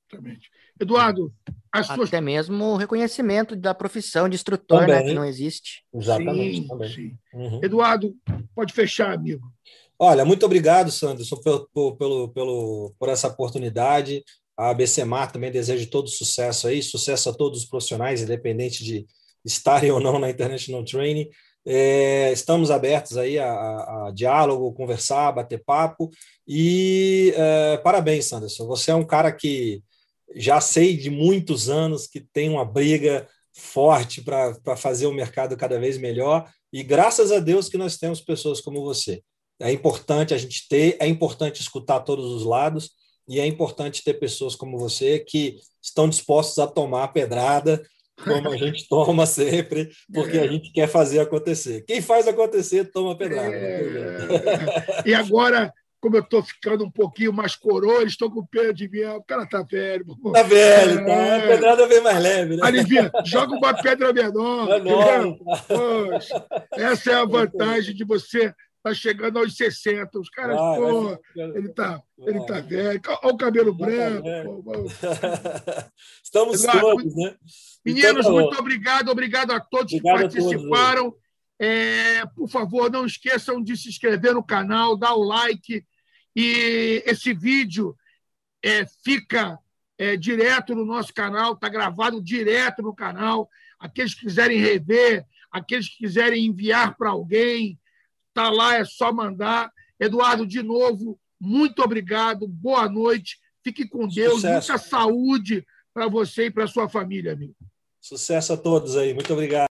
Exatamente. Eduardo, até mesmo o reconhecimento da profissão de instrutor, né, que não existe. Exatamente. Sim, também. Sim. Uhum. Eduardo, pode fechar, amigo. Olha, muito obrigado, Sanderson, pelo, pelo, pelo, por essa oportunidade. A ABCMAR também deseja todo sucesso aí, sucesso a todos os profissionais, independente de estarem ou não na International Training. É, estamos abertos aí a, a, a, diálogo, conversar, bater papo. E é, parabéns, Sanderson. Você é um cara que já sei de muitos anos que tem uma briga forte para fazer o mercado cada vez melhor. E graças a Deus que nós temos pessoas como você. É importante a gente ter, é importante escutar todos os lados e é importante ter pessoas como você que estão dispostos a tomar a pedrada como a gente *laughs* toma sempre, porque a gente quer fazer acontecer. Quem faz acontecer, toma pedrada. É... e agora, como eu estou ficando um pouquinho mais coroa, eles estão com pena de mim. O cara tá velho. Tá velho, tá. é... tá. A pedrada vem mais leve, né? Alivia, joga uma pedra menor. menor. Poxa, essa é a vantagem de você tá chegando aos 60. Os caras, vai, pô, ele tá, ele tá velho. Olha o cabelo tá branco. *laughs* Estamos Eduardo, todos, né? Meninos, então, muito obrigado. Obrigado a todos obrigado que participaram. Todos, é, por favor, não esqueçam de se inscrever no canal, dar o like. E esse vídeo é, fica é, direto no nosso canal, está gravado direto no canal. Aqueles que quiserem rever, aqueles que quiserem enviar para alguém, Está lá, é só mandar. Eduardo, de novo, muito obrigado, boa noite, fique com Deus, Sucesso. muita saúde para você e para sua família, amigo. Sucesso a todos aí, muito obrigado.